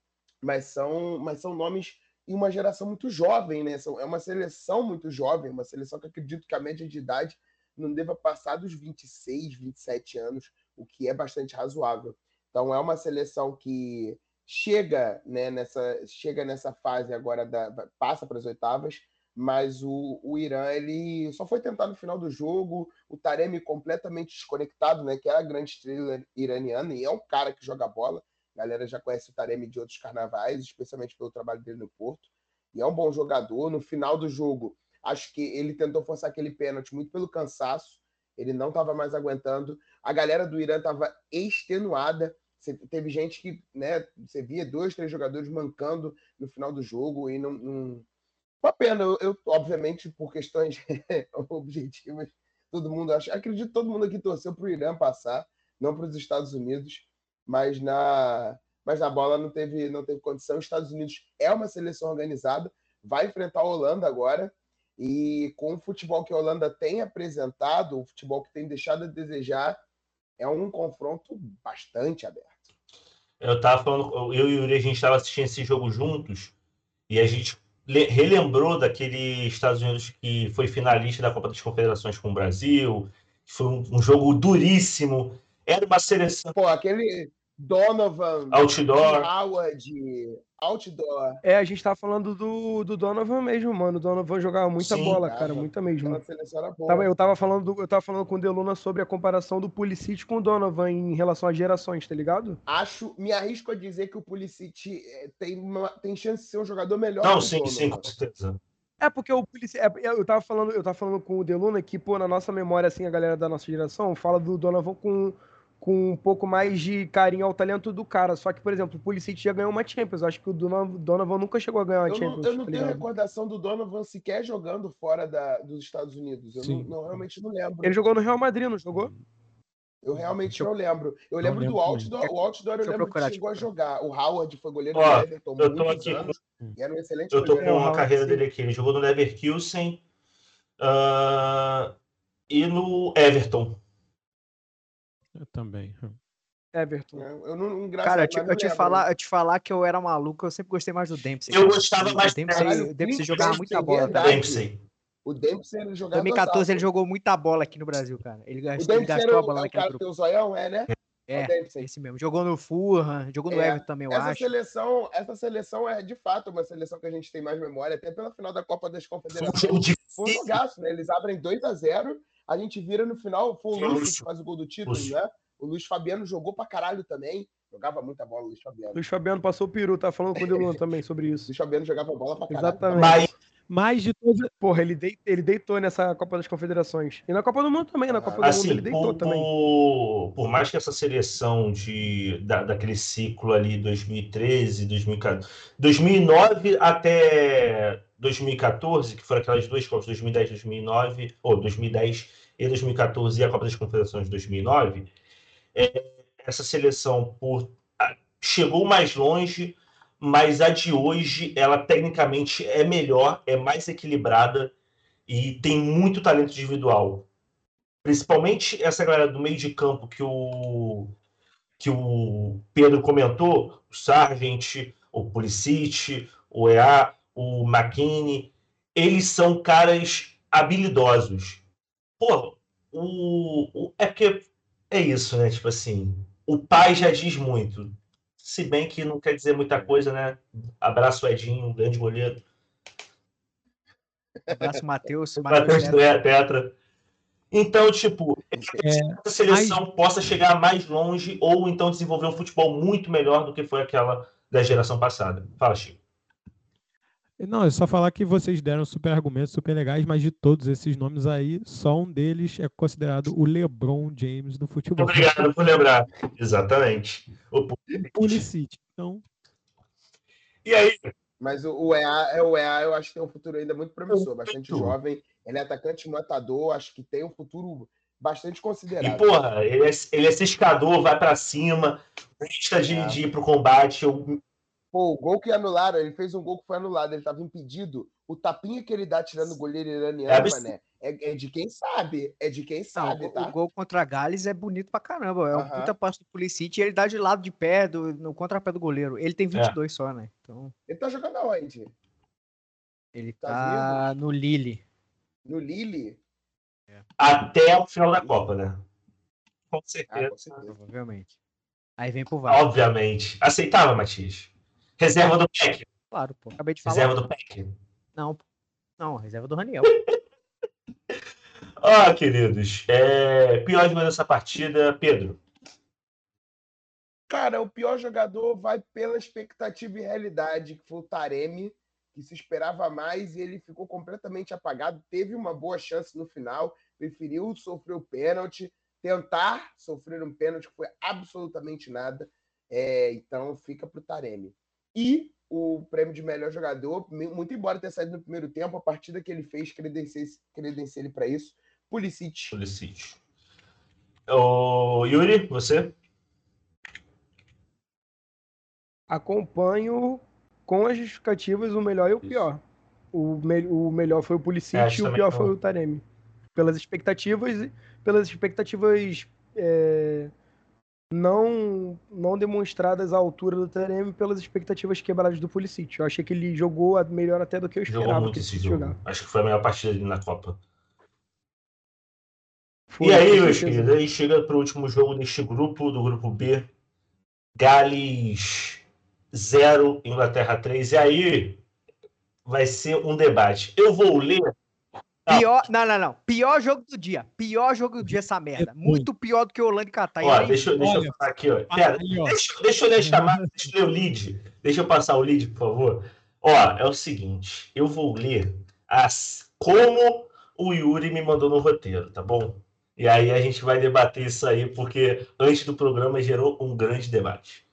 Mas são, mas são nomes e uma geração muito jovem, né? São, é uma seleção muito jovem, uma seleção que acredito que a média de idade não deva passar dos 26, 27 anos, o que é bastante razoável. Então é uma seleção que chega, né, nessa, chega nessa fase agora da passa para as oitavas, mas o, o Irã ele só foi tentar no final do jogo, o Taremi completamente desconectado, né, que é a grande estrela iraniana e é um cara que joga bola. A galera já conhece o Taremi de outros carnavais, especialmente pelo trabalho dele no Porto. E é um bom jogador. No final do jogo, acho que ele tentou forçar aquele pênalti muito pelo cansaço. Ele não estava mais aguentando. A galera do Irã estava extenuada. Teve gente que, né, você via dois, três jogadores mancando no final do jogo e não. não... Uma pena, eu, eu, obviamente, por questões objetivas, todo mundo acha. Acredito que todo mundo aqui torceu para o Irã passar, não para os Estados Unidos, mas na, mas na bola não teve, não teve condição. Os Estados Unidos é uma seleção organizada, vai enfrentar a Holanda agora, e com o futebol que a Holanda tem apresentado, o futebol que tem deixado a desejar, é um confronto bastante aberto. Eu tava falando, eu e o Yuri, a gente estava assistindo esse jogo juntos e a gente relembrou daquele Estados Unidos que foi finalista da Copa das Confederações com o Brasil, foi um, um jogo duríssimo. Era uma seleção. Pô, aquele Donovan, Outdoor. Howard, Outdoor. É, a gente tava falando do, do Donovan mesmo, mano. O Donovan jogava muita Sim, bola, cara. cara, muita mesmo. Tava, eu, tava falando do- eu tava falando com o Deluna sobre a comparação do Pulisic com o Donovan em relação às gerações, tá ligado? Acho, me arrisco a dizer que o Pulisic eh, tem, uma- tem chance de ser um jogador melhor Não, sim, Donovan. sim, com certeza. É porque o Pulisic, é, eu tava falando, eu tava falando com o Deluna que, pô, na nossa memória assim, a galera da nossa geração fala do Donovan com com um pouco mais de carinho ao talento do cara. Só que, por exemplo, o Pulisic já ganhou uma Champions. Eu acho que o Donovan, nunca chegou a ganhar uma Eu não, Champions. eu não tá tenho recordação do Donovan sequer jogando fora da- dos Estados Unidos. Eu não, não- realmente não lembro. Ele jogou no Real Madrid, não jogou? Eu realmente não lembro. Eu Não lembro do lembro Outdoor. O Outdoor eu eu lembro que procurar, chegou a eu jogar. O Howard foi goleiro Ó, do Everton eu tô muitos aqui anos. E era um excelente Eu tô goleiro. com É, a Howard, carreira dele aqui. Ele jogou no Leverkusen ah, e no Everton. Eu também. Everton. Eu não, engraçado, Cara, eu te, eu te lembro. falar, eu te falar que eu era maluco, eu sempre gostei mais do Dempsey. Eu gostava mais Dempsey, Caralho, o Dempsey Dempsey, jogava muita bola, verdade. cara. Dempsey. O Dempsey era Em jogador 2014 ele jogou muita bola aqui no Brasil, cara. Ele O gastou, ele Dempsey gastou a bola o naquele grupo. tem o zoião, é, né? É, o Dempsey. esse mesmo. Jogou no Fulham, jogou no É, Everton também, eu Essa acho. seleção, essa seleção é de fato uma seleção que a gente tem mais memória, até pela final da Copa das Confederações. Foi um jogaço, né? Eles abrem 2 a 0 a gente vira no final, foi o Lúcio que faz o gol do título, Lúcio. né? O Luiz Fabiano jogou pra caralho também. Jogava muita bola, o Luiz Fabiano. Luiz Fabiano passou o peru, tá falando com o Deluna também sobre O isso. Luiz Fabiano jogava bola pra caralho. Exatamente. Mas Mas de todas. Porra, ele, dei- ele deitou nessa Copa das Confederações. E na Copa do Mundo também, na Copa do Mundo assim, ele deitou por, também. por, mais que essa seleção de, da, daquele ciclo ali 2013, 2014, 2009 até 2014, que foram aquelas duas Copas, 2010 2009, ou 2010 e 2014 e a Copa das Confederações de 2009, é, essa seleção por, a- chegou mais longe, mas a de hoje, ela tecnicamente é melhor, é mais equilibrada e tem muito talento individual. Principalmente essa galera do meio de campo que o, que o Pedro comentou, o Sargent, o Pulisic, o EA, o McKinney, eles são caras habilidosos. Pô, o, o- é porque é isso, né? Tipo assim, o pai já diz muito. Se bem que não quer dizer muita coisa, né? Abraço Edinho, um grande goleiro. Abraço, Matheus. Matheus Tetra. Então, tipo, essa seleção possa chegar mais longe ou então desenvolver um futebol muito melhor do que foi aquela da geração passada. Fala, Chico. Não, é só falar que vocês deram super argumentos super legais, mas de todos esses nomes aí, só um deles é considerado o LeBron James do futebol. Obrigado por lembrar. Exatamente. O- Pulisic. Então, E aí, Mas o, EA, é o EA, eu acho que tem um futuro ainda muito promissor, bastante jovem. Ele é atacante matador, acho que tem um futuro bastante e considerável. porra, ele é, ele é ciscador, vai pra cima, gosta de, É. de ir pro combate. Eu, Pô, o gol que anularam, ele fez um gol que foi anulado, ele estava impedido. O tapinha que ele dá tirando o goleiro iraniano, É mané, é, é de quem sabe. É de quem Não, sabe, o- tá? o gol contra a Gales é bonito pra caramba. É um puta passo do Pulisic e ele dá de lado de pé, do, no contrapé do goleiro. Ele É. tem 22 só, né? Então, Ele tá jogando aonde? ele Tá tá no Lille. No Lille? até o final da Copa, né? Com Ah, certeza. com certeza. Provavelmente. Aí vem pro VAR. Obviamente. Aceitável, Matias. Reserva do PEC. Claro, pô. Acabei de falar. Reserva do PEC. Não, pô. Não, reserva do Raniel. Ó, queridos. É... Pior jogador dessa partida, Pedro. Cara, o pior jogador vai pela expectativa e realidade, que foi o Taremi, que se esperava mais e ele ficou completamente apagado. Teve uma boa chance no final, preferiu sofrer o pênalti, tentar sofrer um pênalti, que foi absolutamente nada. É, então fica para o Taremi. E o prêmio de melhor jogador, muito embora tenha saído no primeiro tempo, a partida que ele fez credencia credencia ele para isso. Pulisic. Pulisic. Ô, Yuri, você? Acompanho com as justificativas o melhor e o pior. O, me- o melhor foi o Pulisic É, e o pior não. foi o Taremi. Pelas expectativas, pelas expectativas é, não, não demonstradas à altura do Taremi, pelas expectativas quebradas do Pulisic. Eu achei que ele jogou melhor até do que eu Jogou esperava muito que ele jogar. Acho que foi a melhor partida dele na Copa. Foi, e aí, meus queridos, aí chega para o último jogo deste grupo, do grupo B, Gales 0, Inglaterra 3. E aí vai ser um debate. Eu vou ler. Não. Pior, não, não, não. Pior jogo do dia. Pior jogo do dia essa merda. Muito pior do que Holanda e Catar. Ó, aí- deixa, eu- deixa eu passar aqui, ó. Pera, aí, ó. deixa, deixa eu ler a chamada, deixa eu ler o lead. Deixa eu passar o lead, por favor. Ó, é o seguinte, eu vou ler as, como o Yuri me mandou no roteiro, tá bom? E aí a gente vai debater isso aí, porque antes do programa gerou um grande debate.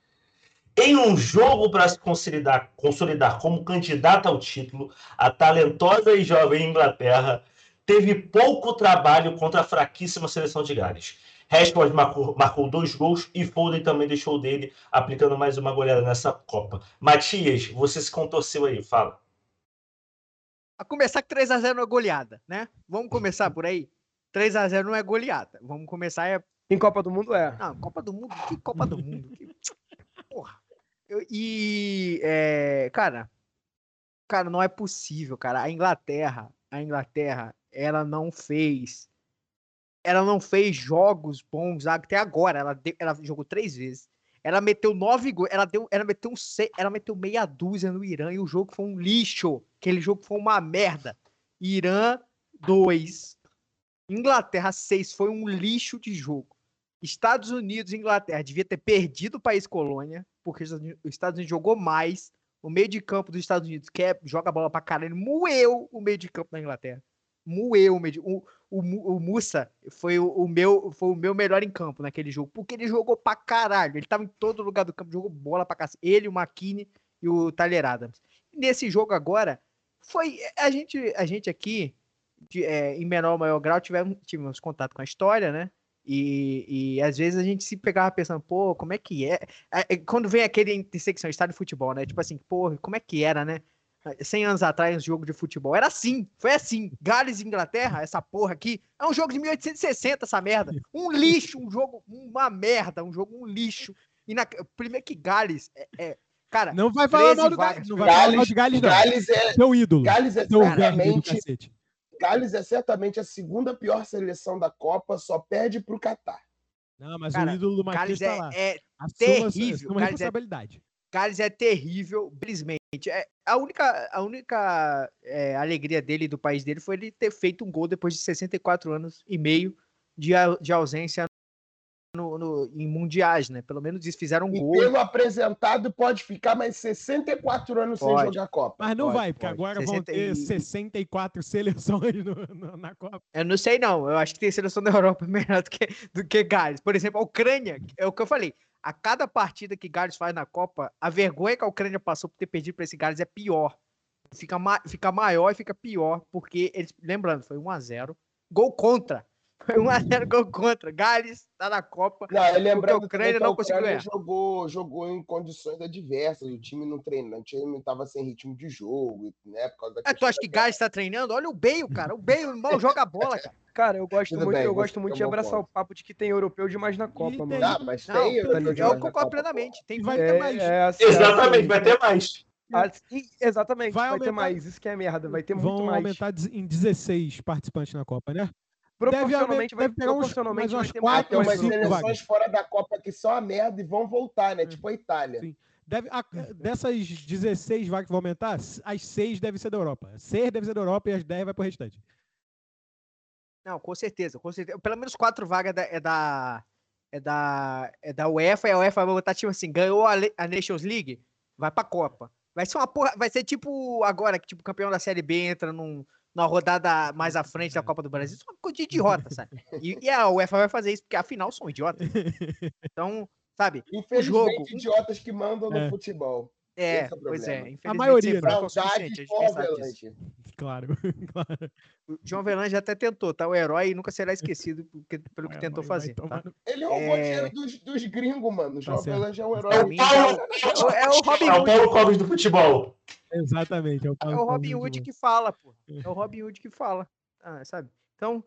Em um jogo para se consolidar, consolidar como candidata ao título, a talentosa e jovem Inglaterra teve pouco trabalho contra a fraquíssima seleção de Gales. Rashford marcou, marcou dois gols e Foden também deixou dele, aplicando mais uma goleada nessa Copa. Matias, você se contorceu aí, fala. A começar que 3x0 não é goleada, né? Vamos começar por aí? 3x0 não é goleada. Vamos começar é Em Copa do Mundo é. Não, Copa do Mundo? Que Copa do Mundo? Que- Porra. Eu- e, é, cara, cara, não é possível, cara. A Inglaterra, a Inglaterra, ela não fez, ela não fez jogos bons até agora. Ela, ela jogou três vezes. Ela meteu nove gols, ela, deu, ela, meteu um, ela meteu meia dúzia no Irã e o jogo foi um lixo. Aquele jogo foi uma merda. Irã 2, Inglaterra 6, foi um lixo de jogo. Estados Unidos e Inglaterra devia ter perdido o país colônia, porque os Estados Unidos- jogou mais. O meio de campo dos Estados Unidos, que é, joga bola pra caralho, moeu o meio de campo da Inglaterra. Moeu o meio de, o, o, o Mussa foi o, o meu, foi o meu melhor em campo naquele jogo, porque ele jogou pra caralho. Ele tava em todo lugar do campo, jogou bola pra cacete. Ele, o McKinney e o Tyler Adams. Nesse jogo agora, foi. A gente, a gente aqui, de- é, em menor ou maior grau, tivemos, tivemos contato com a história, né? E, e às vezes a gente se pegava pensando, pô, como é que é? É, é, Quando vem aquele intersecção estádio de futebol, né? Tipo assim, pô, como é que era, né? 100 anos atrás, um jogo de futebol. Era assim, foi assim. Gales e Inglaterra, essa porra aqui, é um jogo de 1860, essa merda. Um lixo, um jogo, uma merda, um jogo, um lixo. E na, primeiro que Gales, é, é- cara, Não vai falar 13 mal do Gales. Não vai falar mal de Gales, não. Gales é, Seu ídolo. Gales é Seu Gales é certamente a segunda pior seleção da Copa, só perde pro Catar. Não, mas Cara, o ídolo do Matias tá é, lá. é Assuma, terrível, assuma é- responsabilidade. Gales é terrível, simplesmente. É, a única, a única é, alegria dele e do país dele foi ele ter feito um gol depois de 64 anos e meio de, de ausência no, no- em mundiais, né? Pelo menos eles fizeram um E gol. pelo apresentado pode ficar mais 64 anos sem Pode. jogar Copa. Mas não Pode, vai, porque pode. agora vão 60 ter e- 64 seleções no- no- na Copa. Eu não sei, não. Eu acho que tem seleção da Europa melhor do que, do que Gales. Por exemplo, a Ucrânia, é o que eu falei. A cada partida que Gales faz na Copa, a vergonha que a Ucrânia passou por ter perdido para esse Gales é pior. Fica, ma- fica maior e fica pior, porque eles. Lembrando, foi 1x0. Gol contra. Foi 1x0 gol contra. Gales tá na Copa. Não, eu lembrando Porque a Ucrânia que a não conseguiu ganhar. jogou, jogou em condições adversas, o time não treinou, o time estava sem ritmo de jogo, né? Por causa da Ah, tu acha que. Gales tá treinando? Olha o Bale, cara. O Bale mal joga bola, cara. Cara, eu gosto Tudo muito, bem, eu gosto muito tem de abraçar ponto. o papo de que tem europeu demais na Copa, tem- mano. Ah, mas Não, tem. eu, europeu eu demais na concordo plenamente. Tem E vai É, ter mais. é assim, Exatamente, assim, vai ter mais. assim, exatamente, Vai vai, ter aumentar- mais. Isso que é merda, vai ter Vão muito mais. aumentar dez- em 16 participantes na Copa, né? Proporcionalmente, vai, deve pegar uns- proporcionalmente vai umas ter Ah, quatro mais. cinco seleções fora da Copa que são a merda e vão voltar, né? É. Tipo a Itália. Sim. Deve, a- dessas 16 vagas que vão aumentar, as 6 devem ser da Europa. 6 devem ser da Europa e as 10 vai pro restante. Não, com certeza, com certeza. Pelo menos quatro vagas da- é da. É da. É da UEFA, e a UEFA vai botar, tipo assim, ganhou a, a Nations League, vai pra Copa. Vai ser uma porra. Vai ser tipo agora, que tipo, o campeão da Série B entra num, numa rodada mais à frente da Copa do Brasil. Isso é uma coisa de idiota, sabe? E, e a UEFA vai fazer isso, porque afinal são idiotas. Então, sabe? Infelizmente, jogo- idiotas que mandam no É. futebol. É, é pois é. Infelizmente, maioria, né? fraco é o Saudades suficiente, a gente do nem sabe disso. Alvelante. Claro, claro. O João Velange até tentou, tá? O herói nunca será esquecido porque- pelo que É, tentou fazer. Tá? no- Ele é o É. roteiro dos, dos gringos, mano. O João. Avelange é um É herói. o Paulo, É o Robin é o Hood. Paulo do futebol. Exatamente. É o, É Paulo o Robin Hood que fala, pô. É o Robin Hood que fala. Ah, sabe? Então,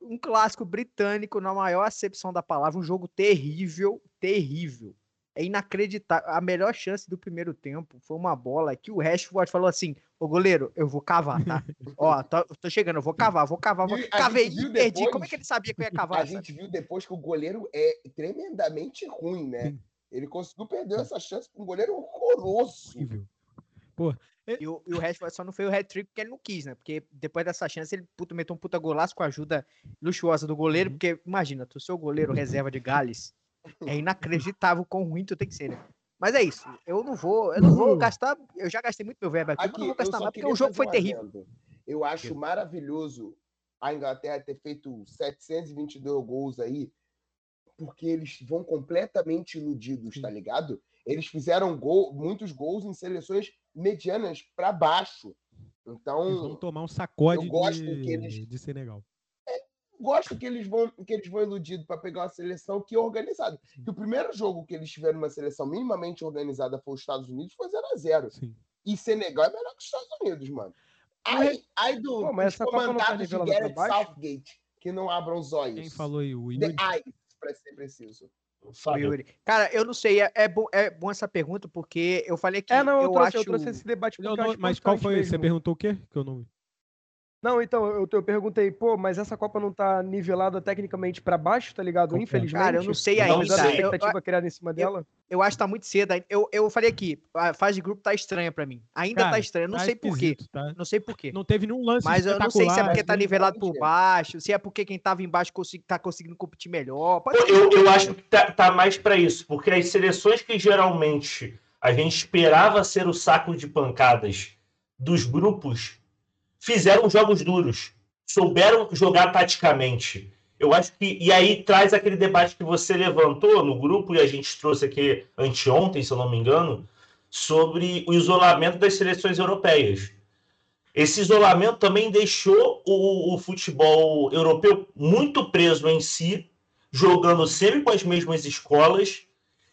um clássico britânico na maior acepção da palavra, um jogo terrível, terrível. É inacreditável. A melhor chance do primeiro tempo foi uma bola que o Rashford falou assim: Ô goleiro, eu vou cavar, tá? Ó, tô, tô chegando, eu vou cavar, vou cavar. Vou... E a Cavei e perdi. depois- Como é que ele sabia que eu ia A cavar? sabe? gente viu depois que o goleiro é tremendamente ruim, né? Ele conseguiu perder essa chance com um goleiro horroroso. Horrível. E o, e o Rashford só não foi o hat-trick porque ele não quis, né? Porque depois dessa chance ele puto, meteu um puta golaço com a ajuda luxuosa do goleiro. Uhum. Porque, imagina, tu ser o goleiro reserva de Gales, é inacreditável quão ruim tu tem que ser, né? Mas é isso. Eu não vou, eu não vou Uhum. gastar. Eu já gastei muito meu verbo aqui, mas Aqui, não vou gastar mais porque o jogo foi um terrível. adendo. Eu acho maravilhoso a Inglaterra ter feito 722 gols aí, porque eles vão completamente iludidos, tá ligado? Eles fizeram gol, muitos gols em seleções medianas para baixo. Eles Então, vão tomar um sacode eu gosto de, que eles- de Senegal. Gosto que eles vão que eles vão iludidos para pegar uma seleção que é organizada. Que o primeiro jogo que eles tiveram uma seleção minimamente organizada foi os Estados Unidos foi 0 a 0 Sim. E Senegal é melhor que os Estados Unidos, mano. Ai, ai do, Pô, mas essa não tá comandados de Gareth? Southgate, que não abram os olhos. Quem falou aí? O Yuri? para ser preciso. Fábio, Yuri. Cara, eu não sei, é, é, bom, é bom essa pergunta, porque eu falei que É, não, eu, eu trouxe, acho. eu trouxe esse debate porque não- acho mas qual foi? Você mesmo. perguntou o quê? Que eu não. Não, então, eu, eu perguntei, pô, mas essa Copa não tá nivelada tecnicamente pra baixo, tá ligado? Infelizmente. Cara, eu não sei Não ainda. Apesar da sei. Eu, expectativa criada em cima dela. eu acho que tá muito cedo. Eu, eu falei aqui, a fase de grupo tá estranha pra mim. Ainda tá Cara, estranha, não tá sei por quê. tá? Não sei por quê. Não teve nenhum lance Mas eu não sei se é porque tá assim. nivelado por baixo, se é porque quem tava embaixo consegui, tá conseguindo competir melhor. Pode. Eu, eu acho que tá, tá mais para isso, porque as seleções que geralmente a gente esperava ser o saco de pancadas dos grupos fizeram jogos duros, souberam jogar taticamente. Eu acho que. E aí traz aquele debate que você levantou no grupo e a gente trouxe aqui anteontem, se eu não me engano, sobre o isolamento das seleções europeias. Esse isolamento também deixou o, o futebol europeu muito preso em si, jogando sempre com as mesmas escolas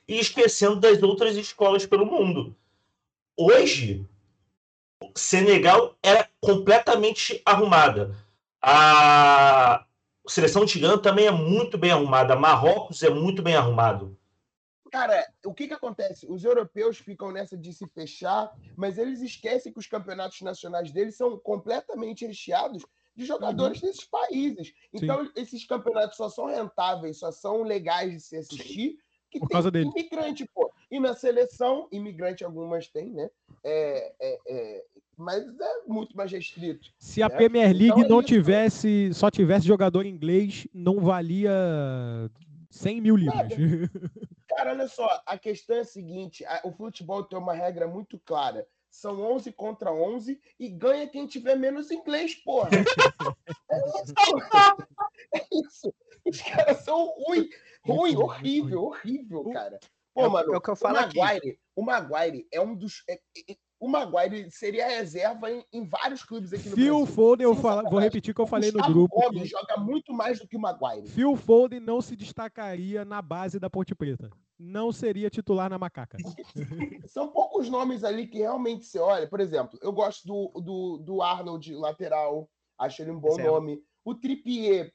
e esquecendo das outras escolas pelo mundo. Hoje, Senegal era completamente arrumada. A seleção tigana também é muito bem arrumada. Marrocos é muito bem arrumado. Cara, o que que acontece? Os europeus ficam nessa de se fechar, mas eles esquecem que os campeonatos nacionais deles são completamente recheados de jogadores Uhum. desses países. Então, esses campeonatos só são rentáveis, só são legais de se assistir que Por tem causa dele. imigrante, pô. E na seleção, imigrante algumas têm, né? É, é, é, mas é muito mais restrito. Se a né? Premier League Então não isso. tivesse, só tivesse jogador inglês, não valia 100 mil libras. Cara, olha só, a questão é a seguinte: a- o futebol tem uma regra muito clara. São 11 contra 11 e ganha quem tiver menos inglês, porra. é isso. É isso. Os caras são ruins, ruim, horrível, horrível, cara. Pô, É o- mano, é o que eu o falo aqui. Maguire, o Maguire é um dos. é- é- o Maguire seria reserva em, em vários clubes aqui no Phil Brasil. Foden, eu fala- vou repetir o que eu O falei no grupo. Gomes que joga muito mais do que o Maguire. Phil Foden não se destacaria na base da Ponte Preta. Não seria titular na macaca. São poucos nomes ali que realmente você olha. Por exemplo, eu gosto do, do, do Arnold, lateral. Acho ele um bom Certo. nome. O Trippier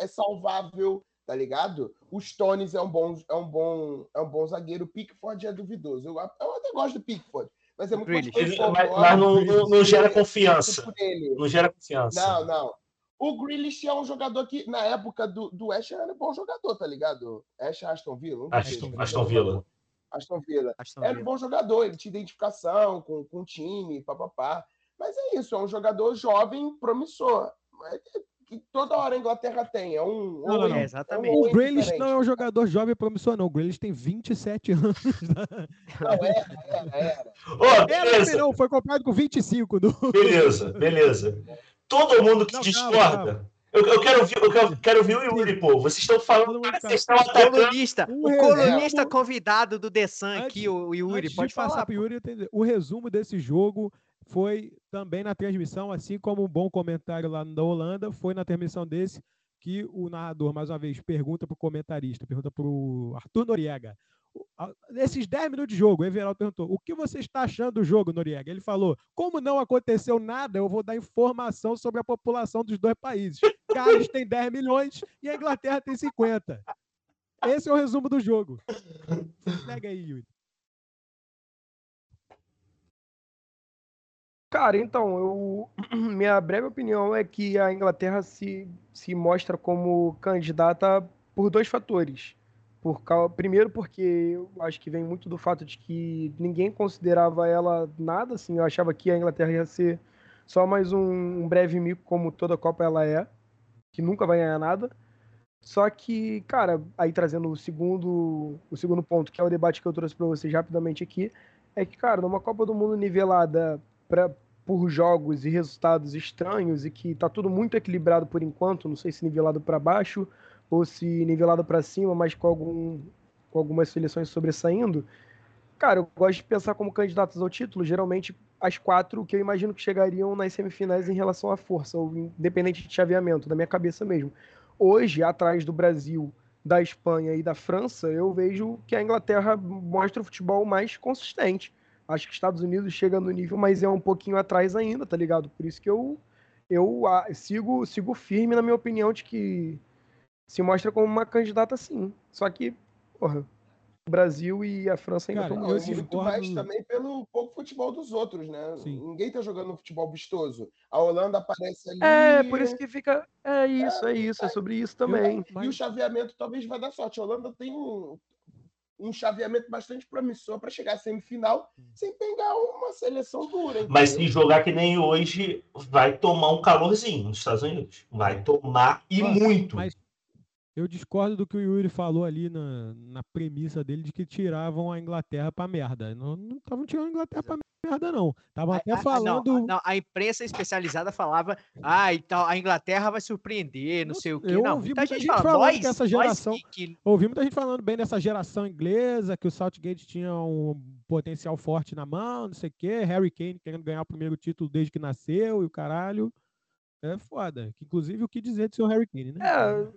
é salvável, tá ligado? O Stones é um bom, é um bom, é um bom zagueiro. O Pickford é duvidoso. Eu, eu até gosto do Pickford. Mas é muito mais. Ele- mas mas não, não- não gera confiança. por ele. Não gera confiança. Não, não. O Grealish é um jogador que, na época do, do Ash, era um bom jogador, tá ligado? Ash Aston Villa? Aston-. Aston Villa. Aston Villa. Aston Era um bom jogador, ele tinha identificação com, com o time, papapá. Mas é isso, é um jogador jovem, promissor. É que toda hora a Inglaterra tem. É um. Não, não, um- não. É, é um exatamente. O oi Grealish diferente. não é um jogador jovem promissor, não. O Grealish tem 27 anos. Não, era, era, era. Ô, Era, beleza, não, foi comprado com 25. Do... beleza, beleza. Todo mundo que Não, discorda. Eu, eu quero ouvir, eu quero, quero ouvir o Yuri, pô. Vocês estão falando, cara, calma. vocês estão atacando. Colunista, Um o resumo- colunista convidado do The Sun Antes- aqui, o Yuri, Antes pode falar. pro. Yuri entender. O resumo desse jogo foi também na transmissão, assim como um bom comentário lá da Holanda, foi na transmissão desse que o narrador, mais uma vez, pergunta pro comentarista, pergunta pro Arthur Noriega. o- Nesses 10 minutos de jogo, o Everaldo perguntou: o que você está achando do jogo, Noriega? Ele falou: como não aconteceu nada, eu vou dar informação sobre a população dos dois países. Gales tem 10 milhões e a Inglaterra tem 50. Esse é o resumo do jogo. Pega aí, Yuri. Cara, então, eu, minha breve opinião é que a Inglaterra se, se mostra como candidata por dois fatores. Por primeiro porque eu acho que vem muito do fato de que ninguém considerava ela nada, assim, eu achava que a Inglaterra ia ser só mais um, um breve mico como toda Copa ela é, que nunca vai ganhar nada. Só que, cara, aí trazendo o segundo, o segundo ponto, que é o debate que eu trouxe para vocês rapidamente aqui, é que, cara, numa Copa do Mundo nivelada pra, por jogos e resultados estranhos e que tá tudo muito equilibrado por enquanto, não sei se nivelado para baixo ou se nivelado para cima, mas com, algum, com algumas seleções sobressaindo. Cara, eu gosto de pensar como candidatos ao título, geralmente as quatro que eu imagino que chegariam nas semifinais em relação à força, ou independente de chaveamento, da minha cabeça mesmo. Hoje, atrás do Brasil, da Espanha e da França, eu vejo que a Inglaterra mostra o futebol mais consistente. Acho que Estados Unidos chega no nível, mas é um pouquinho atrás ainda, tá ligado? Por isso que eu, eu sigo, sigo firme na minha opinião de que se mostra como uma candidata sim. Só que, porra, o Brasil e a França ainda estão eu muito discordo... mais também pelo pouco futebol dos outros, né? Sim. Ninguém tá jogando futebol vistoso. A Holanda aparece ali. É, por isso que fica. É isso, é, é isso, é sobre isso também. Eu, e o chaveamento talvez vai dar sorte. A Holanda tem um, um chaveamento bastante promissor para chegar à semifinal sem pegar uma seleção dura. Entendeu? Mas se jogar que nem hoje, vai tomar um calorzinho nos Estados Unidos. Vai tomar e muito. Mas eu discordo do que o Yuri falou ali na, na premissa dele de que tiravam a Inglaterra pra merda. Não estavam tirando a Inglaterra pra merda, não. Estavam até A- a- falando. não, não, a imprensa especializada falava, ah, então a Inglaterra vai surpreender, não sei o quê. eu Não, ouvi muita muita gente, gente fala, falando nós, que essa nós geração- que- que Ouvi muita gente falando bem dessa geração inglesa, que o Southgate tinha um potencial forte na mão, não sei o quê. Harry Kane querendo ganhar o primeiro título desde que nasceu e o caralho. É foda. Que, Inclusive, o que dizer do seu Harry Kane, né? É,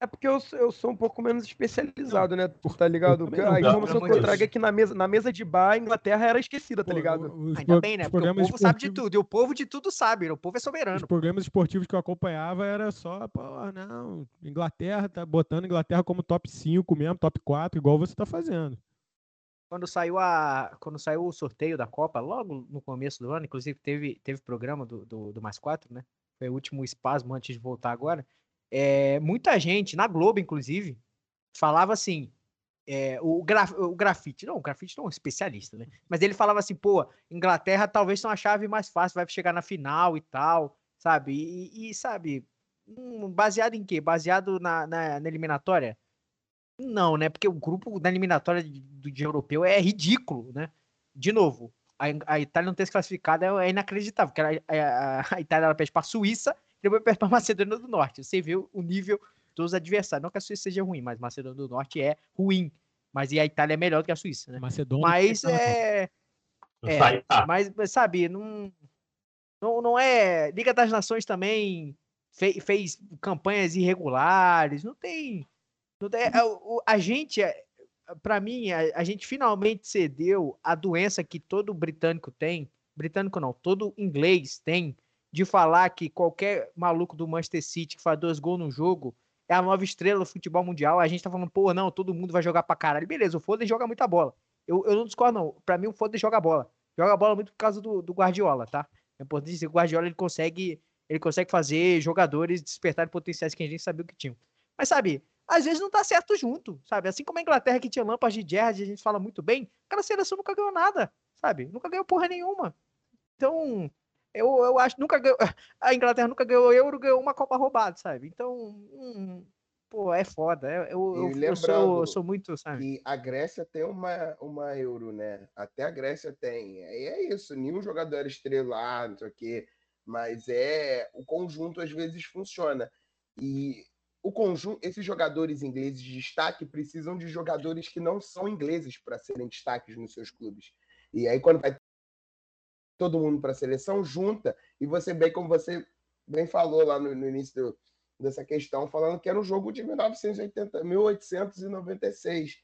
é porque eu, sou- eu sou um pouco menos especializado, né? Tá ligado? não, a informação que eu trago é que na mesa, na mesa de bar a Inglaterra era esquecida, tá ligado? os Ainda bem, né? os Porque o programas povo sabe de tudo. E o povo de tudo sabe. O povo é Os soberano. programas esportivos que eu acompanhava era só, pô, não, Inglaterra tá botando Inglaterra como top 5 mesmo, top 4, igual você tá fazendo. Quando saiu, a, quando saiu o sorteio da Copa, logo no começo do ano, inclusive teve, teve programa do, do, do Mais 4, né? Foi o último espasmo antes de voltar agora. É, muita gente, na Globo, inclusive, falava assim. é, o, graf, o grafite, não, o grafite não é um especialista, né? Mas ele falava assim, pô, Inglaterra talvez seja uma chave mais fácil, vai chegar na final e tal, sabe? E, e, sabe, hum, baseado em quê? Baseado na, na, na eliminatória? Não, né? Porque o grupo da eliminatória de, do de europeu é ridículo, né? De novo, a, a Itália não ter se classificado é, é inacreditável, porque ela- a, a Itália ela perde para a Suíça depois perde para a Macedônia do Norte. Você vê o, nível dos adversários. Não que a Suíça seja ruim, mas a Macedônia do Norte é ruim. Mas e a Itália é melhor do que a Suíça, né? Macedônia. Mas é. É, Vai tá. Mas, sabe, não, não, não é. Liga das Nações também fe- fez campanhas irregulares, não tem. Não tem é, o- o- a gente, para mim, a, a gente finalmente cedeu a doença que todo britânico tem, britânico não, todo inglês tem, de falar que qualquer maluco do Manchester City que faz dois gols no jogo é a nova estrela do futebol mundial. A gente tá falando, pô, não, todo mundo vai jogar pra caralho. Beleza, o Foden joga muita bola. Eu, eu não discordo, não. Pra mim, o Foden joga bola. Joga bola muito por causa do, do Guardiola, tá? É importante dizer que o Guardiola ele consegue, ele consegue fazer jogadores despertarem potenciais que a gente sabia que tinham. Mas sabe, às vezes não tá certo junto, sabe? Assim como a Inglaterra que tinha Lampard de Gerrard, a gente fala muito bem, aquela seleção nunca ganhou nada, sabe? Nunca ganhou porra nenhuma. Então, eu, eu acho nunca ganhou, a Inglaterra nunca ganhou Euro, ganhou uma Copa roubada, sabe? Então, hum, pô, é foda. Eu, eu, E eu, eu sou, sou muito, sabe? que a Grécia tem uma, uma euro, né? Até a Grécia tem. E é isso, nenhum jogador era estrelado, não sei o quê. Mas é o conjunto às vezes funciona. E o conjunto, esses jogadores ingleses de destaque precisam de jogadores que não são ingleses para serem destaques nos seus clubes. E aí, quando vai todo mundo para a seleção, junta, e você bem, como você bem falou lá no, no início do- dessa questão, falando que era um jogo de 1980, 1896.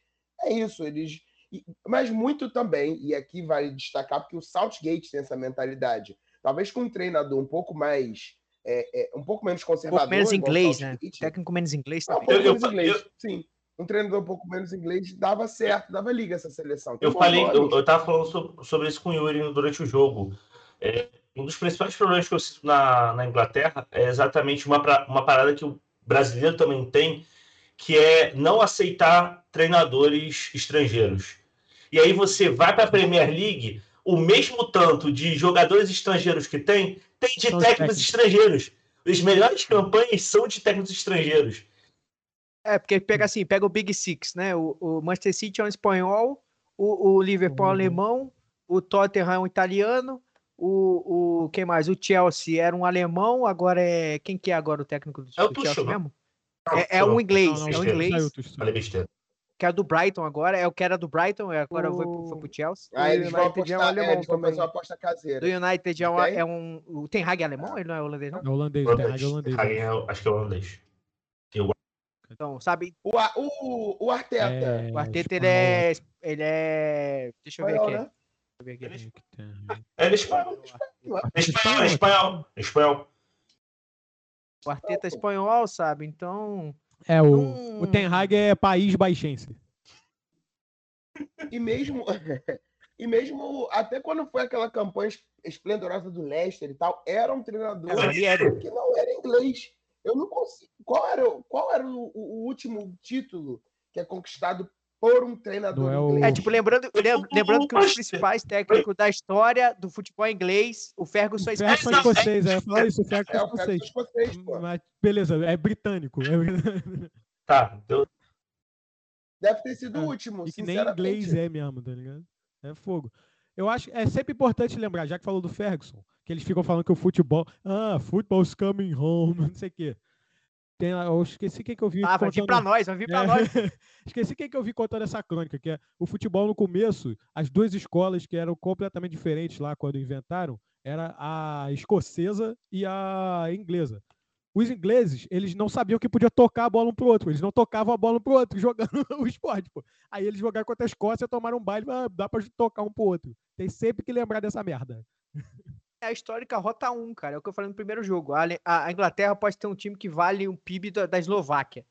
É isso, eles. e- Mas muito também, e aqui vale destacar, porque o Southgate tem essa mentalidade. Talvez com um treinador um pouco mais. é, é, um pouco menos Um conservador. pouco menos inglês, né? Técnico menos inglês um também. pouco Eu- menos eu- inglês, eu- sim. Um treinador um pouco menos inglês dava certo, dava liga essa seleção. Eu bons falei, eu, eu tava falando sobre, sobre isso com o Yuri durante o jogo. É, um dos principais problemas que eu sinto na, na Inglaterra é exatamente uma, pra- uma parada que o brasileiro também tem, que é não aceitar treinadores estrangeiros. E aí você vai para a Premier League, o mesmo tanto de jogadores estrangeiros que tem, tem de técnicos técnicos. estrangeiros. As melhores campanhas são de técnicos estrangeiros. É, porque pega assim, pega o Big Six, né? O, o Manchester City é um espanhol, o, o Liverpool é um Uhum. alemão, o Tottenham é um italiano, o, o quem mais? O Chelsea era um alemão, agora é quem que é agora o técnico do, É o Chelsea mesmo? É, é um inglês, Não, não, é um inglês, que é do Brighton agora, é o que era do Brighton, é agora foi, pro- foi pro Chelsea. Ah, O eles vão United é um apostar, é, alemão eles também. fazer uma aposta caseira. Do United é, um, Quem? é um. O Ten Hag é alemão? Ele não é holandês, não? É holandês, o Ten Hag é holandês. É- acho que é holandês. Então, sabe? O, o, o Arteta. É, O Arteta, ele espanhol, é. Ele é. Deixa eu ver aqui. né? Deixa eu ver aqui. Ele- é. Ele é espanhol. É espanhol, é espanhol. É espanhol. O Arteta é espanhol, sabe? Então. É, o, Hum. o Ten Hag é país baixense. E mesmo, e mesmo até quando foi aquela campanha es- esplendorosa do Leicester e tal, era um treinador É, Ranieri. que não era inglês. Eu não consigo. Qual era, o- qual era o, o último título que é conquistado por um treinador Não é o- inglês? É, tipo, lembrando, lem- lembrando que os principais técnicos da história do futebol inglês, o Ferguson é O Ferguson é escocês. escocês, é. Fala isso, o Ferguson é é o Ferguson escocês. escocês, pô. Mas, beleza, é britânico. é britânico. Tá, deu- Deve ter sido É. o último, E que nem inglês é mesmo, tá ligado? É fogo. Eu acho é sempre importante lembrar, já que falou do Ferguson, que eles ficam falando que o futebol. Ah, football's coming home, não sei o quê. Tem, eu esqueci quem que eu vi. Ah, vai vir pra contando- nós, vai vir pra É. nós. Esqueci quem que eu vi contando essa crônica, que é o futebol no começo, as duas escolas que eram completamente diferentes lá quando inventaram, era a escocesa e a inglesa. Os ingleses, eles não sabiam que podia tocar a bola um pro outro, eles não tocavam a bola um pro outro jogando o esporte, pô. Aí eles jogaram contra a Escócia, tomaram um baile, ah, dá pra tocar um pro outro. Tem sempre que lembrar dessa merda. É a histórica Rota 1, cara. É o que eu falei no primeiro jogo. A, a- Inglaterra pode ter um time que vale um PIB da, da Eslováquia.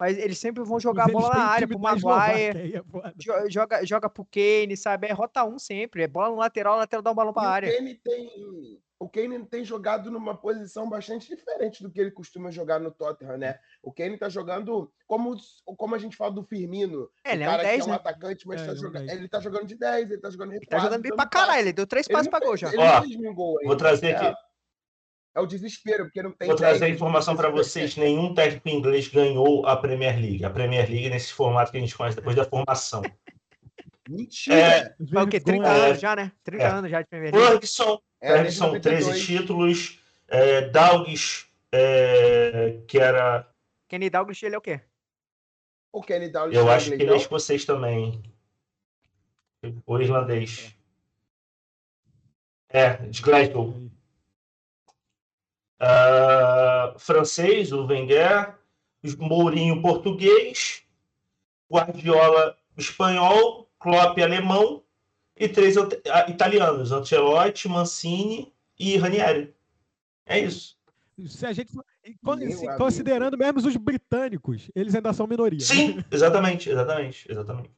Mas eles sempre vão jogar a bola na área pro Maguire. é Joga, joga pro Kane, sabe? É rota 1 sempre. É bola no lateral, o lateral dá um balão E pra o área. Kane tem. O Kane tem jogado numa posição bastante diferente do que ele costuma jogar no Tottenham, né? O Kane tá jogando como, como a gente fala do Firmino. É, ele o é um cara 10, que é um né? atacante, mas É, tá ele é um jogando, 10. ele tá jogando de 10, ele tá jogando Ele tá jogando bem pra caralho. Ele deu três não pra gol já. Ele Ó, não fez nenhum gol Vou ainda. trazer É, aqui, é o desespero, porque não tem vou trazer a 10, informação para vocês. Nenhum técnico inglês ganhou a Premier League. A Premier League é nesse formato que a gente conhece depois da formação. Mentira! É, o quê? 30 Vergonha. anos já, né? 30 É. anos já de Premier League. Ferguson, É, Ferguson 13 92. títulos. É, Dalglish, é, que era. Kenny Dalglish, ele é o quê? O Kenny Dalglish Eu é acho que ele é escocês também. Ou irlandês. É, de Glasgow. Ah, francês, o Wenger, Mourinho português, Guardiola espanhol, Klopp alemão e três ah, italianos, Ancelotti, Mancini e Ranieri. É isso. Se a gente considerando mesmo os britânicos, eles ainda são minoria. Sim, exatamente, exatamente, exatamente.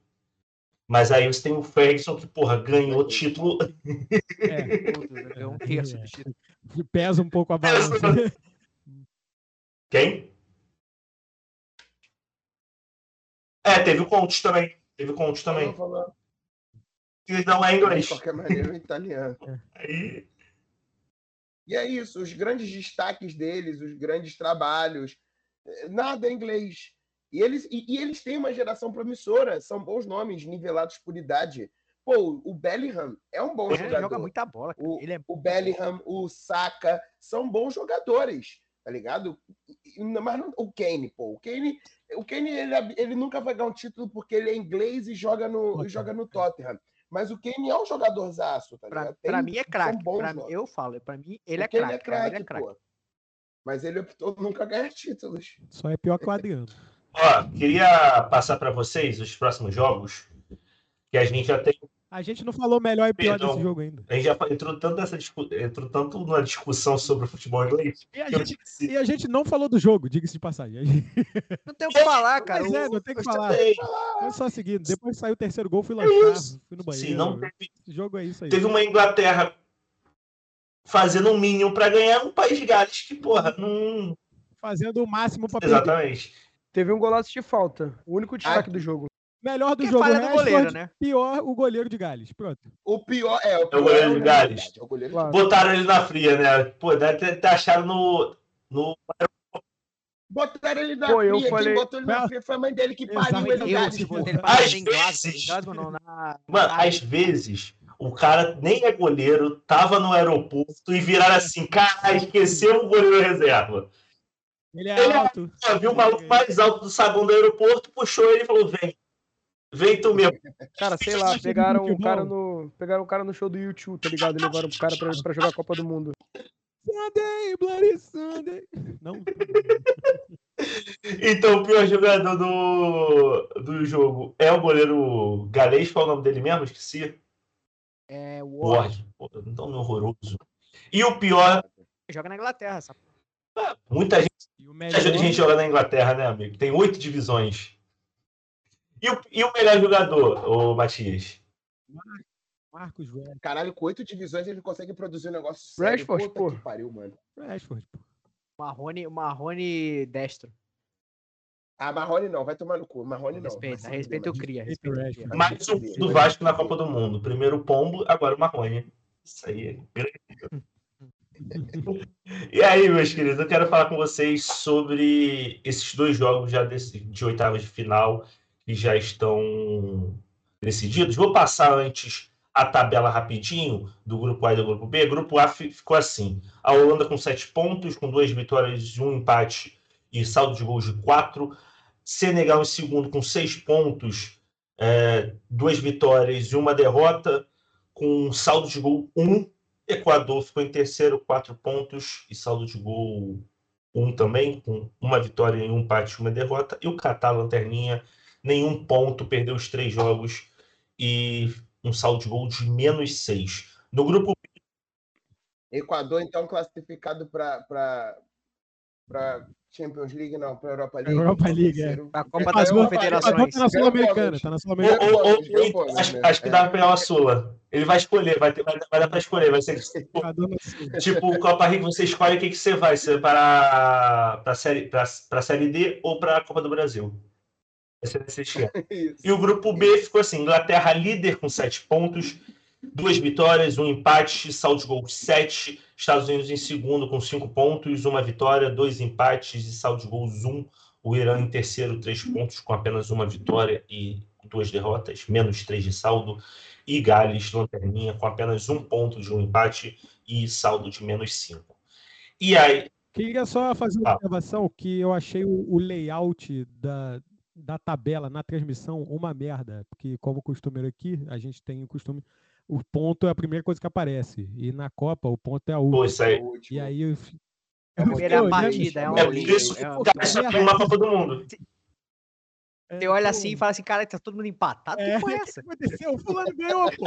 Mas aí você tem o Ferguson que, porra, ganhou título. É, Deu um terço do título. pesa um pouco a balança. Quem? É, teve o Conte também. Teve o Conte também. Que não é inglês. De qualquer maneira, o italiano. Aí, E é isso, os grandes destaques deles, os grandes trabalhos, eh, nada é inglês. E eles, e, e eles têm uma geração promissora, são bons nomes, nivelados por idade. Pô, o Bellingham é um bom Ele jogador. joga muita bola, cara. O, Ele é o Bellingham, o Saka, são bons jogadores, tá ligado? E- e- Mas não- o Kane, pô, o Kane, o Kane ele, ele nunca vai ganhar um título porque ele é inglês e joga no, e joga no Tottenham. Mas o Kane é um jogadorzaço, tá Pra, ligado? pra Tem- mim é craque. Eu falo, pra mim ele é O Kane craque. é craque, pô. Mas ele optou por nunca ganhar títulos. Só é pior que o Adriano. ó, queria passar para vocês os próximos jogos. Que a gente já tem. A gente não falou melhor e pior Perdão. desse jogo ainda. A gente já entrou tanto, nessa discu... entrou tanto na discussão sobre o futebol inglês. E a gente, esqueci. e a gente não falou do jogo, diga-se de passagem. Gente- Não tem o que falar, cara. Mas é, O- não tem o que falar. É só seguir. Depois que saiu o terceiro gol, fui É lanchar, isso. fui no banheiro. Se não teve, Esse jogo é isso aí. teve uma Inglaterra fazendo um mínimo para ganhar um país de Gales que, porra, não. Fazendo o máximo pra perder. Exatamente. Teve um golaço de falta. O único destaque Ah, do jogo. Melhor do Que jogo, falha do Rashford, goleiro, né? pior o goleiro de Gales. Pronto. O pior é o, pior goleiro é de o Gales. verdade, é o goleiro de Claro. Botaram ele na fria, né? Pô, deve ter, ter achado no. no... Botaram ele na Pô, fria. falei- Quem botou ele na fria foi a mãe dele que Exato. pariu ele no Gales, Às vezes- Glasgow não, na... Mano, às vezes o cara nem é goleiro, tava no aeroporto e viraram assim, cara, esqueceu o goleiro reserva. Ele é Ele é alto. Viu o maluco mais alto do saguão do aeroporto, puxou ele e falou: vem. Vem tu mesmo. Cara, sei lá, pegaram o cara no. Pegaram o cara no show do YouTube, tá ligado? E levaram pro cara pra, pra jogar a Copa do Mundo. Sunday, Bloody Sunday. Não. Então, o pior jogador do, do jogo é o goleiro galês, qual é o nome dele mesmo? Esqueci. É, Ward. Ward. Pô, um nome horroroso. E o pior, Joga na Inglaterra, sabe? muita gente E o Muita melhor. gente joga na Inglaterra, né, amigo? Tem oito divisões. E o, e o melhor jogador, ô Matias? Marcos Rashford. Caralho, com oito divisões ele consegue produzir um negócio sério. Rashford, Puta pô. que pariu, mano. Rashford. pô. Marrone, Marrone destro. Ah, Marrone não, vai tomar no cu. Marrone não. Respeita, respeita o cria. Respeita o o. Mais um do Vasco na Copa do Mundo. Primeiro o Pombo, agora o Marrone. Isso aí é grande. E aí, meus queridos, eu quero falar com vocês sobre esses dois jogos já desse- de oitavas de final que já estão decididos. Vou passar antes a tabela rapidinho do grupo A e do grupo B. Grupo A fi- ficou assim: a Holanda com sete pontos, com duas vitórias, um empate e saldo de gols de quatro. Senegal em segundo com seis pontos, é, duas vitórias e uma derrota, com saldo de gol um. Equador ficou em terceiro, quatro pontos e saldo de gol um também, com uma vitória e um empate e uma derrota. E o Catar, lanterninha, nenhum ponto, perdeu os três jogos e um saldo de gol de menos seis. No grupo Equador, então, classificado para para Champions League, não, para Europa League. Europa League, é. A Copa das Confederações. tá na Sul-Americana. Tá na Ou, Sul-Americana. ou- ou- bônus, acho, né? acho que dá pegar uma Sula. Ele vai escolher, vai, ter, vai, vai dar pra escolher. Vai ser tipo o Copa Rio, você escolhe o que, que você vai, se é para a série, pra, pra série D ou para a Copa do Brasil. E o grupo B ficou assim: Inglaterra líder com sete pontos, duas vitórias, um empate, saldo de gols sete. Estados Unidos em segundo com cinco pontos, uma vitória, dois empates e saldo de gols um. O Irã em terceiro, três pontos, com apenas uma vitória e duas derrotas, menos três de saldo. E Gales, lanterninha, com apenas um ponto de um empate e saldo de menos cinco. E aí, Queria só fazer uma Ah. observação que eu achei o, o layout da, da tabela na transmissão uma merda. Porque, como costumeiro aqui, a gente tem o costume. O ponto é a primeira coisa que aparece. E na Copa, o ponto é a última. pô, isso aí. O último. E aí eu. É eu fiquei Primeira olhando, partida, é um É por livro, isso que é o tem uma Copa do Mundo. é, Você olha assim e fala assim, cara, tá todo mundo empatado. É, Que porra é o essa? que aconteceu? O fulano ganhou, pô.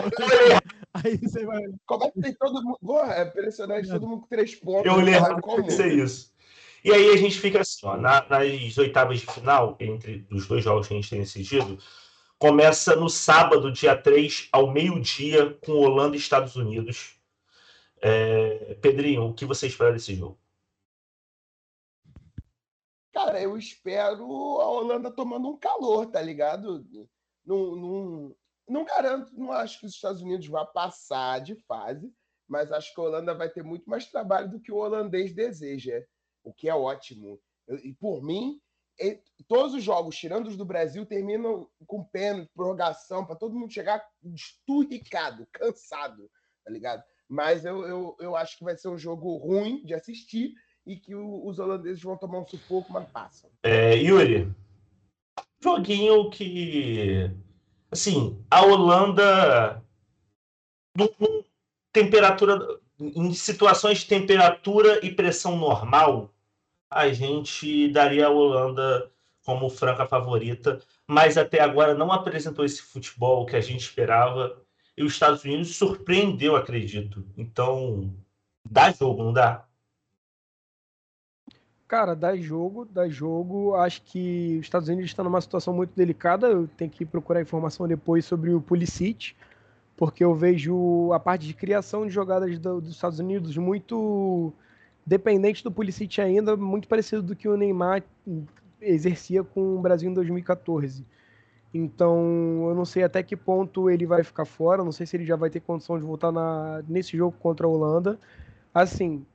Aí você vai. Como é que tem todo mundo. Porra, é impressionante, todo mundo com três pontos. Eu olhei errado como? isso. E aí a gente fica assim, ó, na- nas oitavas de final, entre os dois jogos que a gente tem decidido, começa no sábado, dia 3, ao meio-dia, com Holanda e Estados Unidos. É, Pedrinho, o que você espera desse jogo? Cara, eu espero a Holanda tomando um calor, tá ligado? Não, não, garanto, não acho que os Estados Unidos vá passar de fase, mas acho que a Holanda vai ter muito mais trabalho do que o holandês deseja, o que é ótimo. E por mim, todos os jogos, tirando os do Brasil, terminam com pênalti, prorrogação, para todo mundo chegar esturricado, cansado, tá ligado? Mas eu, eu, eu acho que vai ser um jogo ruim de assistir e que o- os holandeses vão tomar um sufoco, mas passam. É, Yuri, joguinho que. Assim, a Holanda. temperatura. Em situações de temperatura e pressão normal, a gente daria a Holanda como franca favorita, mas até agora não apresentou esse futebol que a gente esperava. E os Estados Unidos surpreendeu, acredito. Então, dá jogo, não dá? Cara, dá jogo, dá jogo. Acho que os Estados Unidos estão numa situação muito delicada. Eu tenho que procurar informação depois sobre o Pulisic, porque eu vejo a parte de criação de jogadas do- dos Estados Unidos muito dependente do Pulisic ainda, muito parecido do que o Neymar exercia com o Brasil em 2014. Então, eu não sei até que ponto ele vai ficar fora, não sei se ele já vai ter condição de voltar na, nesse jogo contra a Holanda. Assim,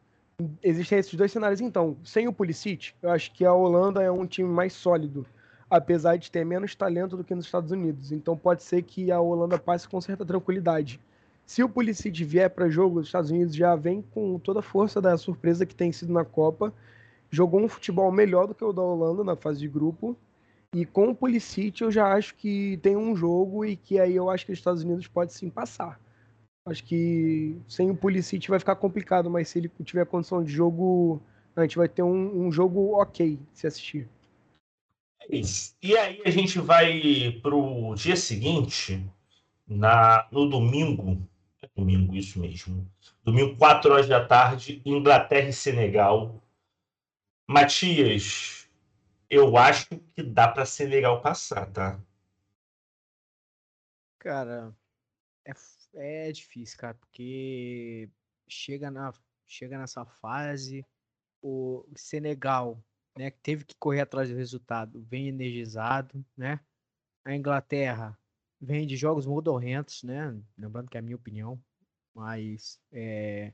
existem esses dois cenários. Então, sem o Pulisic, eu acho que a Holanda é um time mais sólido, apesar de ter menos talento do que nos Estados Unidos. Então, pode ser que a Holanda passe com certa tranquilidade. Se o Pulisic vier para jogo, os Estados Unidos já vem com toda a força da surpresa que tem sido na Copa. Jogou um futebol melhor do que o da Holanda na fase de grupo e com o Pulisic eu já acho que tem um jogo e que aí eu acho que os Estados Unidos pode sim passar. Acho que sem o Pulisic vai ficar complicado, mas se ele tiver condição de jogo, a gente vai ter um, um jogo ok se assistir. É. E aí a gente vai para o dia seguinte, na, no domingo, domingo, isso mesmo. Domingo, 4 horas da tarde, Inglaterra e Senegal. Matias, eu acho que dá para ser legal passar, tá? Cara, é, é difícil, cara, porque chega, na, chega nessa fase, o Senegal, né, que teve que correr atrás do resultado, vem energizado, né? A Inglaterra vem de jogos modorrentos, né? Lembrando que é a minha opinião, mas é,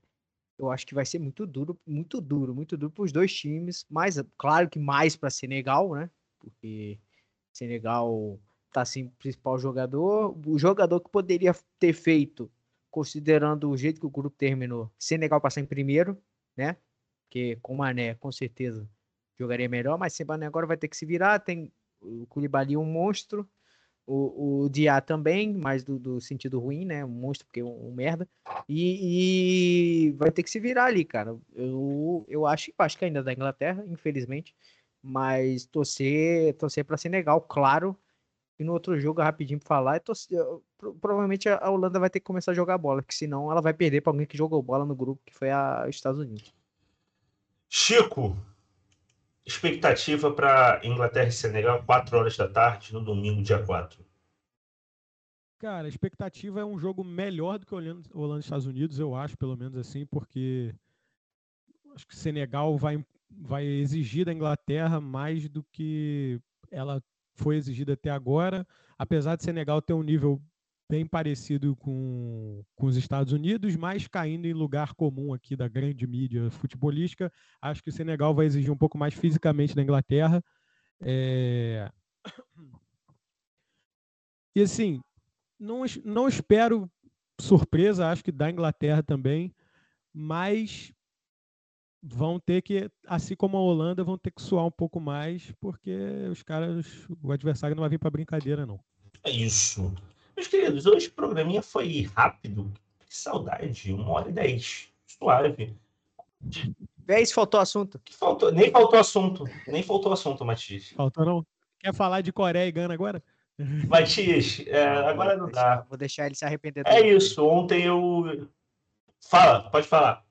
eu acho que vai ser muito duro, muito duro, muito duro para os dois times. Mas, claro que mais para Senegal, né? Porque Senegal tá sem principal jogador. O jogador que poderia ter feito, considerando o jeito que o grupo terminou, Senegal passar em primeiro, né? Porque com Mané, com certeza, jogaria melhor. Mas sem agora vai ter que se virar. Tem o Koulibaly um monstro o, o Diá também, mas do, do, sentido ruim, né? Um monstro, porque é um, um merda. E, e, vai ter que se virar ali, cara. Eu, eu acho, acho que ainda é da Inglaterra, infelizmente. Mas torcer, torcer para Senegal, claro. E no outro jogo, rapidinho pra falar, torcer, provavelmente a Holanda vai ter que começar a jogar bola, que senão ela vai perder para alguém que jogou bola no grupo, que foi a Estados Unidos. Chico, Expectativa para Inglaterra e Senegal, 4 horas da tarde, no domingo, dia 4. Cara, a expectativa é um jogo melhor do que Holanda, e Estados Unidos, eu acho, pelo menos assim, porque acho que Senegal vai, vai exigir da Inglaterra mais do que ela foi exigida até agora. Apesar de Senegal ter um nível bem parecido com, com os Estados Unidos, mas caindo em lugar comum aqui da grande mídia futebolística. Acho que o Senegal vai exigir um pouco mais fisicamente da Inglaterra. É... E assim, não, não espero surpresa, acho que da Inglaterra também, mas vão ter que, assim como a Holanda, vão ter que suar um pouco mais, porque os caras, o adversário não vai vir para brincadeira, não. É isso. Meus queridos, hoje o programinha foi rápido. Que saudade. Uma hora e dez. Suave. Dez faltou assunto. Que faltou, nem faltou assunto. Nem faltou assunto, Matias. Faltou não? Quer falar de Coreia e Gana agora? Matias, é, agora não dá. Vou deixar ele se arrepender. É isso. Ontem eu. Fala, pode falar.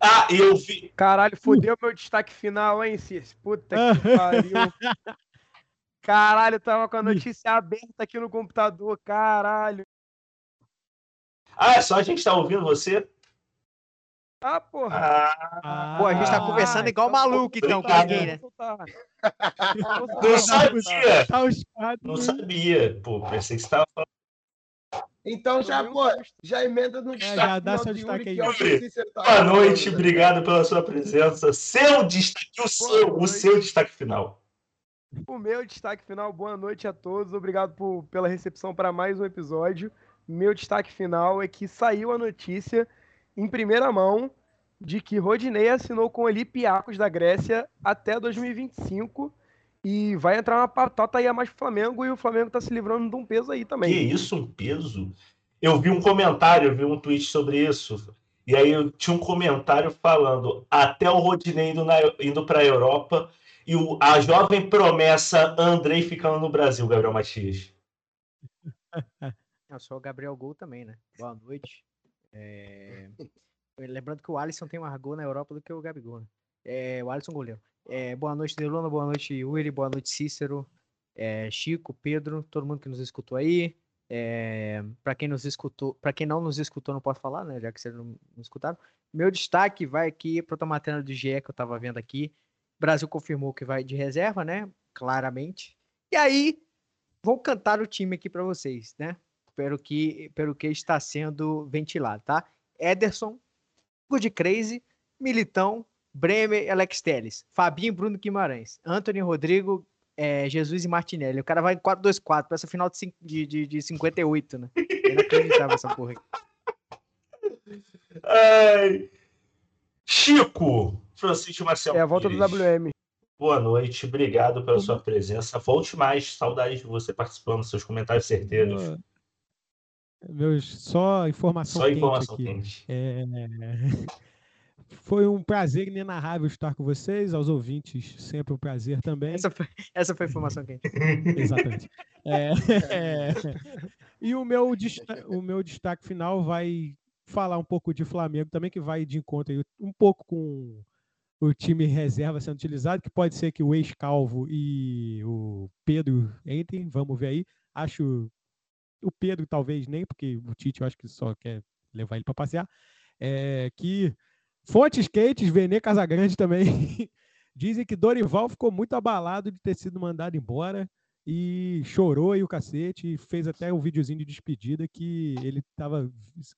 Ah, eu vi. Caralho, fudeu uh. meu destaque final, hein, Cis? Puta que pariu. Caralho, tava com a notícia aberta aqui no computador, caralho. Ah, é só a gente tá ouvindo você? Ah, porra. Ah, Pô, a gente tá conversando igual então, maluco, então, com ninguém, né? Não sabia. Não sabia. Pô, pensei que você tava falando então já, pô, já emenda no destaque. É, já dá seu destaque aí. Boa noite, obrigado pela sua presença. Seu destaque, o seu, o seu destaque final. O meu destaque final, boa noite a todos. Obrigado por, pela recepção para mais um episódio. Meu destaque final é que saiu a notícia em primeira mão de que Rodinei assinou com o Olympiacos da Grécia até 2025 e vai entrar uma patota aí a mais pro Flamengo e o Flamengo tá se livrando de um peso aí também. Que isso, um peso? Eu vi um comentário, eu vi um tweet sobre isso. E aí eu tinha um comentário falando até o Rodinei indo, indo para a Europa e o, a jovem promessa Andrei ficando no Brasil, Gabriel Matias. Eu sou o Gabriel Gol também, né? Boa noite. É... Lembrando que o Alisson tem mais gol na Europa do que o Gabigol. Né? É, o Alisson goleiro. É, boa noite, Deluna. Boa noite, Yuri. Boa noite, Cícero. É, Chico, Pedro, todo mundo que nos escutou aí. É, para quem nos escutou, para quem não nos escutou, não posso falar, né? Já que vocês não, não escutaram. Meu destaque vai aqui para o matéria do GE que eu estava vendo aqui. Brasil confirmou que vai de reserva, né? Claramente. E aí, vou cantar o time aqui para vocês, né? Pelo que, pelo que está sendo ventilado, tá? Ederson, Good Crazy, Militão, Bremer, Alex Telles, Fabinho Bruno Guimarães, Anthony Rodrigo, é, Jesus e Martinelli. O cara vai em 4-2-4, parece o final de, de, de, de 58, né? Eu não acreditava essa porra aqui. Ai. Chico, Francisco Marcelo. É a volta do WM. Boa noite, obrigado pela sua presença. Volte mais, saudades de você participando, seus comentários certeiros. Meus, só informação Só quente informação aqui. quente. É, Foi um prazer inenarrável estar com vocês, aos ouvintes, sempre um prazer também. Essa foi, essa foi a informação quente. Exatamente. É, é, E o meu, desta- o meu destaque final vai falar um pouco de Flamengo também, que vai de encontro aí um pouco com o time reserva sendo utilizado, que pode ser que o ex-calvo e o Pedro entrem, vamos ver aí. Acho o Pedro talvez nem, porque o Tite eu acho que só quer levar ele para passear. É, que fontes quentes, Vene Casagrande também, dizem que Dorival ficou muito abalado de ter sido mandado embora e chorou aí o cacete e fez até um videozinho de despedida que ele estava,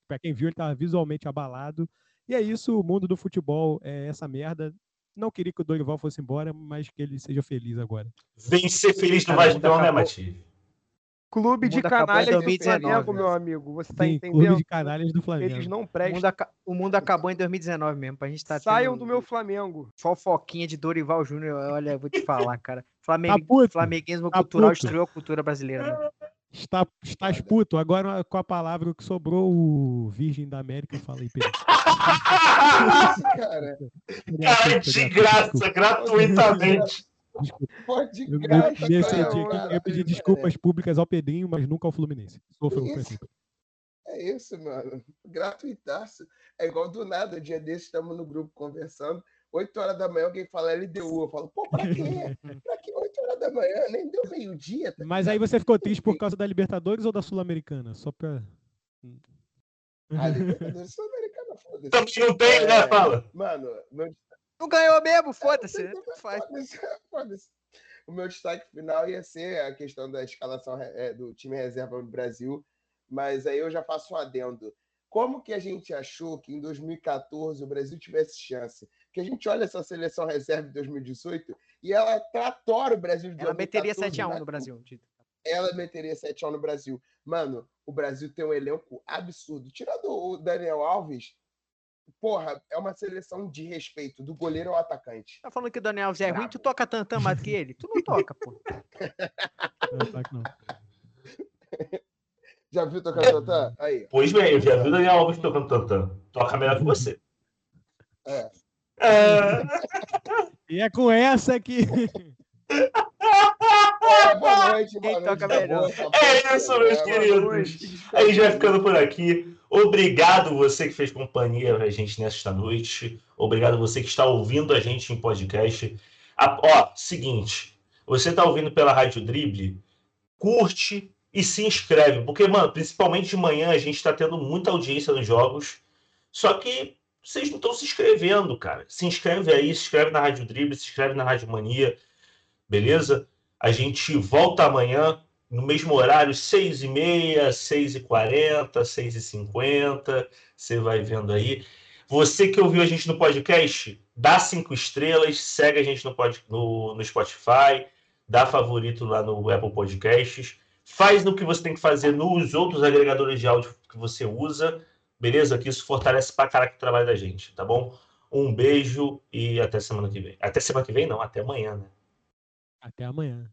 para quem viu, ele estava visualmente abalado. E é isso, o mundo do futebol é essa merda. Não queria que o Dorival fosse embora, mas que ele seja feliz agora. Vem ser feliz no Cara, Vascão, né. Matias? Clube de canalhas do 2019, Flamengo, né? meu amigo. Você tá clube entendendo? de canalhas do Flamengo. Eles não O mundo, prestam. aca- o mundo acabou em 2019 mesmo, pra gente tá Saiam tendo do meu Flamengo. fofoquinha de Dorival Júnior. Olha, eu vou te falar, cara. Flamengu... Tá. Flamenguismo Tá cultural puto. destruiu a cultura brasileira. Né? Está, estás puto. Agora com a palavra que sobrou, o Virgem da América, fala aí, Pedro. Cara. Cara, de graça, gratuitamente. Desculpa. Pode Eu, nesse cara, dia aqui, eu desculpas públicas ao Pedrinho, mas nunca ao Fluminense. Com Isso. isso. É isso, mano. Gratuitaço. É igual do nada, um dia desse, estamos no grupo conversando. 8 horas da manhã alguém fala LDU. Eu falo, pô, pra quê? Pra que 8 horas da manhã? Nem deu meio-dia. tá Mas aí você ficou triste por causa da Libertadores ou da Sul-Americana? Só pra. Ah, Libertadores Sul-Americana, foda-se. Também não tem, né? Fala. Mano, meu Não ganhou mesmo, foda-se. Tem- tanto faz. Foda-se, foda-se. O meu destaque final ia ser a questão da escalação eh, do time reserva do Brasil, mas aí eu já faço um adendo. Como que a gente achou que em 2014 o Brasil tivesse chance? Que a gente olha essa seleção reserva de 2018 e ela tratora o Brasil de Ela meteria 2014 7x1 na no Brasil. Dito. ela meteria 7x1 no Brasil. Mano, o Brasil tem um elenco absurdo. Tirando o Daniel Alves, porra, é uma seleção de respeito, do goleiro ao atacante. Tá falando que o Daniel Alves é ruim, tu toca tantã mais que ele? Tu não toca, pô. Não, tá que não. Já viu tocar Tantã? Aí. Pois bem, eu já vi o Daniel Alves tocando tantã. Toca melhor que você. É. É. E é com essa que. É, boa noite, Quem boa noite. toca tá. É isso, meus queridos. A gente vai ficando por aqui. Obrigado você que fez companhia a gente nesta noite. Obrigado você que está ouvindo a gente em podcast. A- ó, seguinte, você está ouvindo pela Rádio Drible, curte e se inscreve, porque, mano, principalmente de manhã a gente está tendo muita audiência nos jogos, só que vocês não estão se inscrevendo, cara. Se inscreve aí, se inscreve na Rádio Drible, se inscreve na Rádio Mania, beleza? A gente volta amanhã no mesmo horário, 6h30, 6h40, 6h50. Você vai vendo aí. Você que ouviu a gente no podcast, dá cinco estrelas, segue a gente no, pod- no, no Spotify, dá favorito lá no Apple Podcasts. Faz no que você tem que fazer nos outros agregadores de áudio que você usa, beleza? Que isso fortalece pra caraca o trabalho da gente, tá bom? Um beijo e até semana que vem. Até semana que vem, não, até amanhã, né? Até amanhã.